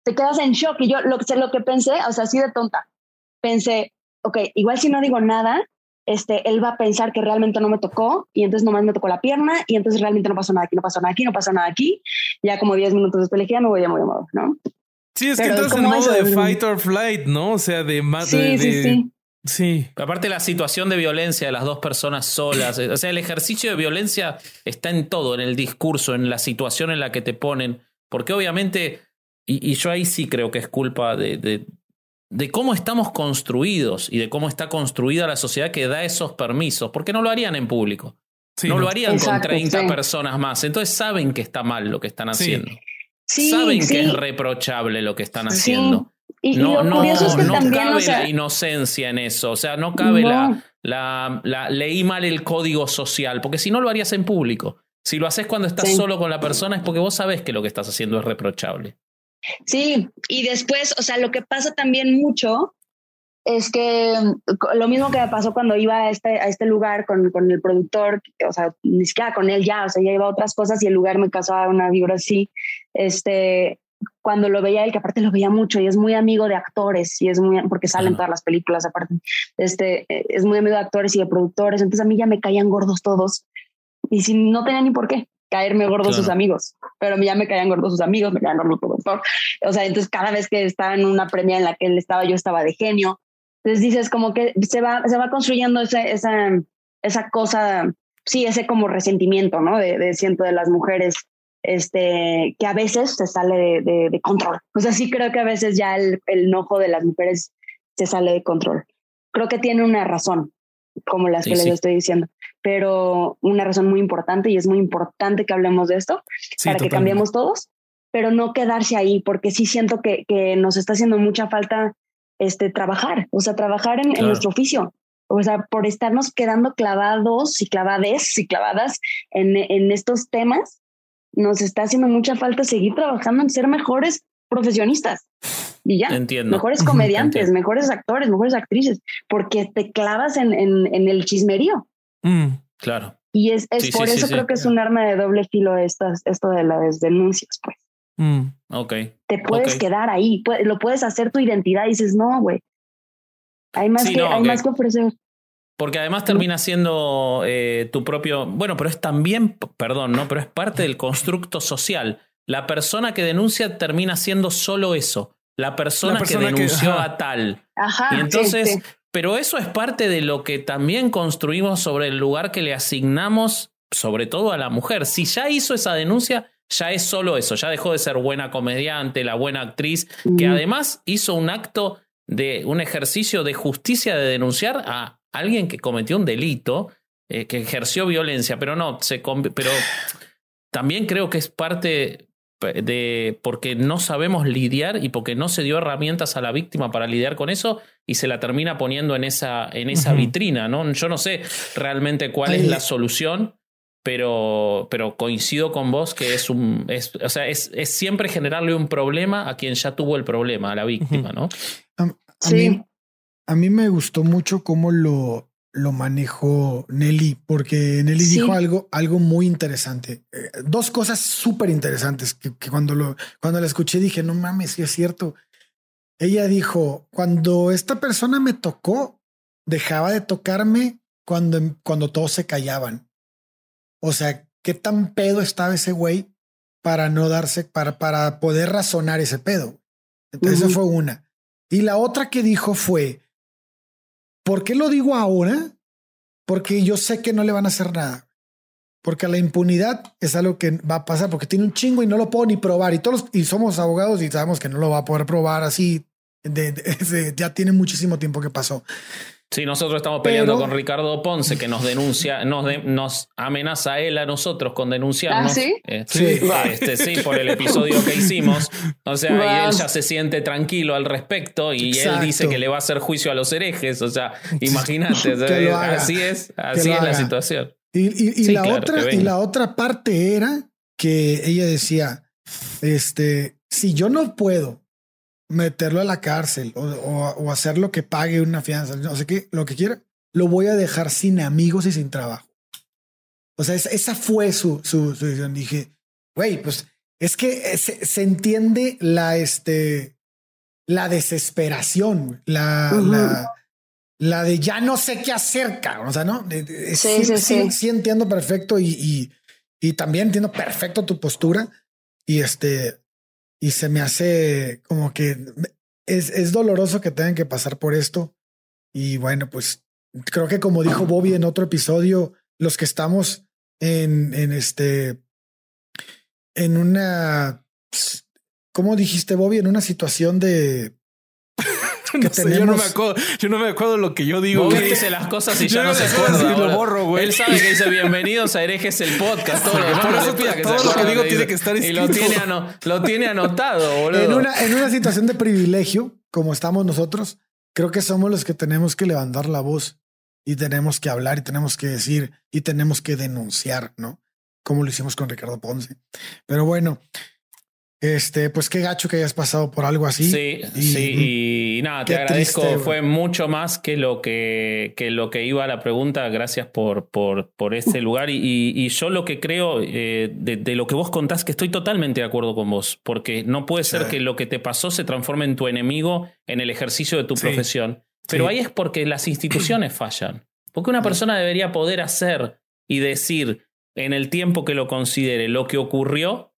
Te quedas en shock y yo lo, lo que pensé, o sea, así de tonta. Pensé, ok, igual si no digo nada, este, él va a pensar que realmente no me tocó y entonces nomás me tocó la pierna y entonces realmente no pasó nada aquí, no pasó nada aquí, no pasó nada aquí. Ya como 10 minutos después le dije, ya me voy, me voy, ¿no? Sí, es que entras en modo de fight or flight, ¿no? O sea, de más sí, sí, sí. Sí. Aparte la situación de violencia de las dos personas solas, o sea, el ejercicio de violencia está en todo, en el discurso, en la situación en la que te ponen, porque obviamente, y, yo ahí sí creo que es culpa de, de, de, cómo estamos construidos y de cómo está construida la sociedad que da esos permisos, porque no lo harían en público, no, lo harían con 30 personas más, entonces saben que está mal lo que están haciendo. Saben que es reprochable lo que están haciendo. Y, no, no, cabe la inocencia en eso. O sea, no cabe La, la, la, leí mal el código social, porque si no lo harías en público. Si lo haces cuando estás solo con la persona es porque vos sabés que lo que estás haciendo es reprochable. Sí, y después, o sea, lo que pasa también mucho es que lo mismo que me pasó cuando iba a este, a este lugar con, con, el productor, o sea, ni siquiera con él ya, o sea, ya iba a otras cosas y el lugar me causaba una vibra así, este, cuando lo veía él, que aparte lo veía mucho y es muy amigo de actores y es muy, porque salen todas las películas aparte, este, es muy amigo de actores y de productores, entonces a mí ya me caían gordos todos y si no tenía ni por qué caerme gordos sus amigos, pero ya me caían gordos sus amigos, me caían gordos el productor, o sea, entonces cada vez que estaba en una premia en la que él estaba, yo estaba de genio, entonces dices como que se va, se va construyendo esa, esa, esa cosa, sí, ese como resentimiento, ¿no? De, de siento de las mujeres, este, que a veces se sale de, de, control. O sea, sí creo que a veces ya el, el, enojo de las mujeres se sale de control. Creo que tiene una razón, como las que les estoy diciendo, pero una razón muy importante y es muy importante que hablemos de esto para que cambiemos todos, pero no quedarse ahí, porque sí siento que, que nos está haciendo mucha falta este, trabajar, o sea, trabajar en, nuestro oficio. O sea, por estarnos quedando clavados y clavades y clavadas en, en estos temas, nos está haciendo mucha falta seguir trabajando en ser mejores profesionistas. Y ya, Entiendo. mejores comediantes, mejores actores, mejores actrices, porque te clavas en, en, en el chismerío. Mm, claro. Y es, es por eso creo que es un arma de doble filo estas, esto de las denuncias, pues. Mm. Ok. Te puedes quedar ahí, lo puedes hacer tu identidad y dices, no, güey. Hay más, que, hay más que ofrecer. Porque además termina siendo eh, tu propio. Bueno, pero es también, perdón, ¿no? Pero es parte del constructo social. la persona que denuncia termina siendo solo eso, la persona, que denunció a tal. Ajá, y entonces, pero eso es parte de lo que también construimos sobre el lugar que le asignamos, sobre todo a la mujer. Si ya hizo esa denuncia, ya es solo eso, ya dejó de ser buena comediante, la buena actriz, que además hizo un acto de un ejercicio de justicia de denunciar a alguien que cometió un delito, eh, que ejerció violencia, pero no, se pero también creo que es parte de porque no sabemos lidiar y porque no se dio herramientas a la víctima para lidiar con eso y se la termina poniendo en esa, en esa vitrina, ¿no? Yo no sé realmente cuál es la solución, pero, pero coincido con vos que es un, es, o sea, es, es siempre generarle un problema a quien ya tuvo el problema, a la víctima, ¿no? A, sí. mí, a mí me gustó mucho cómo lo, lo manejó Nelly, porque Nelly dijo algo, algo muy interesante. Eh, dos cosas súper interesantes que, cuando, lo, cuando la escuché dije, no mames, sí es cierto. Ella dijo, cuando esta persona me tocó, dejaba de tocarme cuando, cuando todos se callaban. O sea, qué tan pedo estaba ese güey para no darse, para, para poder razonar ese pedo. Entonces, esa fue una. Y la otra que dijo fue, ¿por qué lo digo ahora? Porque yo sé que no le van a hacer nada. Porque la impunidad es algo que va a pasar porque tiene un chingo y no lo puedo ni probar. Y todos y somos abogados y sabemos que no lo va a poder probar así. ya tiene muchísimo tiempo que pasó. Sí, nosotros estamos peleando con Ricardo Ponce, que nos denuncia, nos, nos amenaza a él a nosotros con denunciarnos. ¿Ah, sí? Eh, sí. Este, sí, por el episodio que hicimos. O sea, y él ya se siente tranquilo al respecto y él dice que le va a hacer juicio a los herejes. O sea, imagínate, así es, así es la situación. Y, la otra, y la otra parte era que ella decía, este, si yo no puedo meterlo a la cárcel o, hacer lo que pague una fianza, no sé qué, lo que quiera, lo voy a dejar sin amigos y sin trabajo. O sea, esa, fue su, su, decisión. Dije, güey, pues es que se, entiende la, este, la desesperación, la, la, la, de ya no sé qué hacer, cabrón. O sea, no, sí, sí, sí, entiendo perfecto y, y, y también entiendo perfecto tu postura. Y este, y se me hace como que es, es doloroso que tengan que pasar por esto. Y bueno, pues creo que como dijo Bobby en otro episodio, los que estamos en, en este, en una, ¿cómo dijiste Bobby? En una situación de yo, no me acuerdo, yo no me acuerdo lo que yo digo. Bobby dice las cosas y ya no, se acuerda. lo borro, güey. Él sabe que dice bienvenidos a Herejes el podcast. Todo lo, Por eso que todo lo que digo tiene que estar escrito. Y lo tiene, lo tiene anotado, boludo. En una, en una situación de privilegio, como estamos nosotros, creo que somos los que tenemos que levantar la voz y tenemos que hablar y tenemos que decir y tenemos que denunciar, ¿no? Como lo hicimos con Ricardo Ponce. Pero bueno, este, pues qué gacho que hayas pasado por algo así. Sí, sí, y nada, te agradezco. Fue mucho más que lo que, que lo que iba a la pregunta. Gracias por, por, por ese lugar. Y, y, yo lo que creo eh, de, lo que vos contás, que estoy totalmente de acuerdo con vos, porque no puede ser que lo que te pasó se transforme en tu enemigo en el ejercicio de tu profesión. Pero ahí es porque las instituciones fallan. Porque una persona debería poder hacer y decir en el tiempo que lo considere lo que ocurrió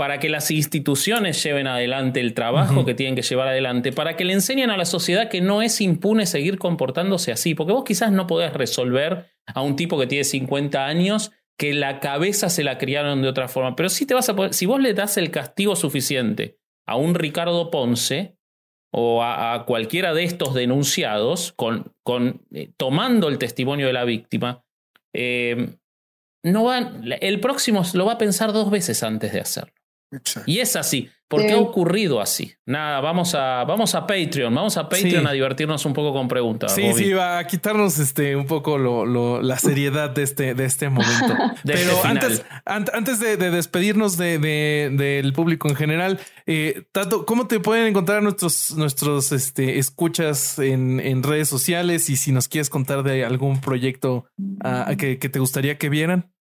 para que las instituciones lleven adelante el trabajo que tienen que llevar adelante, para que le enseñen a la sociedad que no es impune seguir comportándose así, porque vos quizás no podés resolver a un tipo que tiene 50 años que la cabeza se la criaron de otra forma, pero sí te vas a poder, si vos le das el castigo suficiente a un Ricardo Ponce o a, cualquiera de estos denunciados, con, con eh, tomando el testimonio de la víctima, eh, no van, el próximo lo va a pensar dos veces antes de hacerlo. Y es así. ¿Por qué ha ocurrido así? Nada, vamos a, vamos a Patreon, vamos a Patreon a divertirnos un poco con preguntas. Sí, sí, va a quitarnos este un poco lo, la seriedad de este, de este momento. Pero este antes, antes de, despedirnos de, del público en general, eh, Tato, ¿cómo te pueden encontrar nuestros, nuestros este, escuchas en, en redes sociales? Y si nos quieres contar de algún proyecto ah, que, que te gustaría que vieran.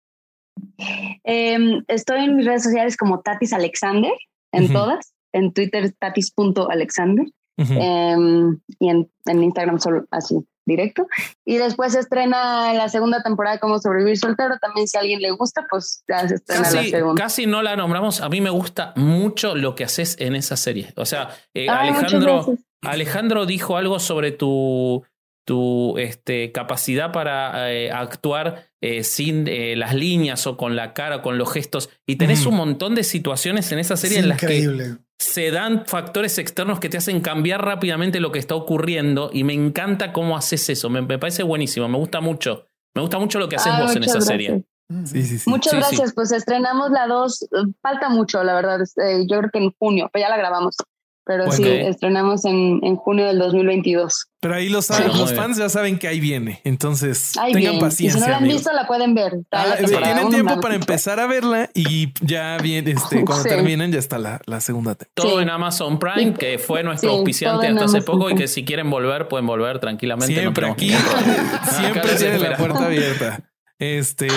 Em, estoy en mis redes sociales como Tatis Alexander, en todas. En Twitter, tatis.alexander. Em, y en, en, Instagram solo así. directo. Y después se estrena la segunda temporada de Cómo sobrevivir soltero. También si a alguien le gusta, pues ya se estrena casi, la segunda. Casi no la nombramos. A mí me gusta mucho lo que haces en esa serie. O sea, eh, Alejandro, Alejandro dijo algo sobre tu tu este, capacidad para eh, actuar eh, sin eh, las líneas o con la cara, con los gestos. Y tenés un montón de situaciones en esa serie en las que se dan factores externos que te hacen cambiar rápidamente lo que está ocurriendo. Y me encanta cómo haces eso. Me, parece buenísimo. Me gusta mucho. Me gusta mucho lo que haces vos en esa serie. Muchas gracias. Pues estrenamos la 2. Falta mucho, la verdad. yo creo que en junio, pero ya la grabamos. Pero sí, estrenamos en, en, junio del 2022. Pero ahí los, los fans ya saben que ahí viene. Entonces, tengan paciencia. si no la han visto, la pueden ver. Ah, tienen tiempo para empezar a verla y ya viene, este, cuando terminen, ya está la, la segunda temporada. Todo en Amazon Prime, que fue nuestro auspiciante hasta hace poco y que si quieren volver, pueden volver tranquilamente. Siempre aquí, siempre tiene la puerta abierta. Este,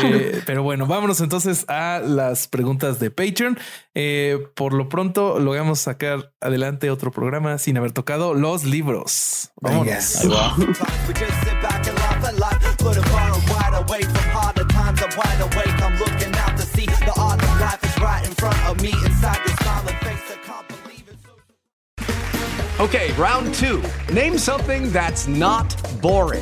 pero bueno, vámonos entonces a las preguntas de Patreon. Eh, por lo pronto logramos sacar adelante otro programa sin haber tocado los libros. Vámonos. Ahí va. Okay, round two. Name something that's not boring.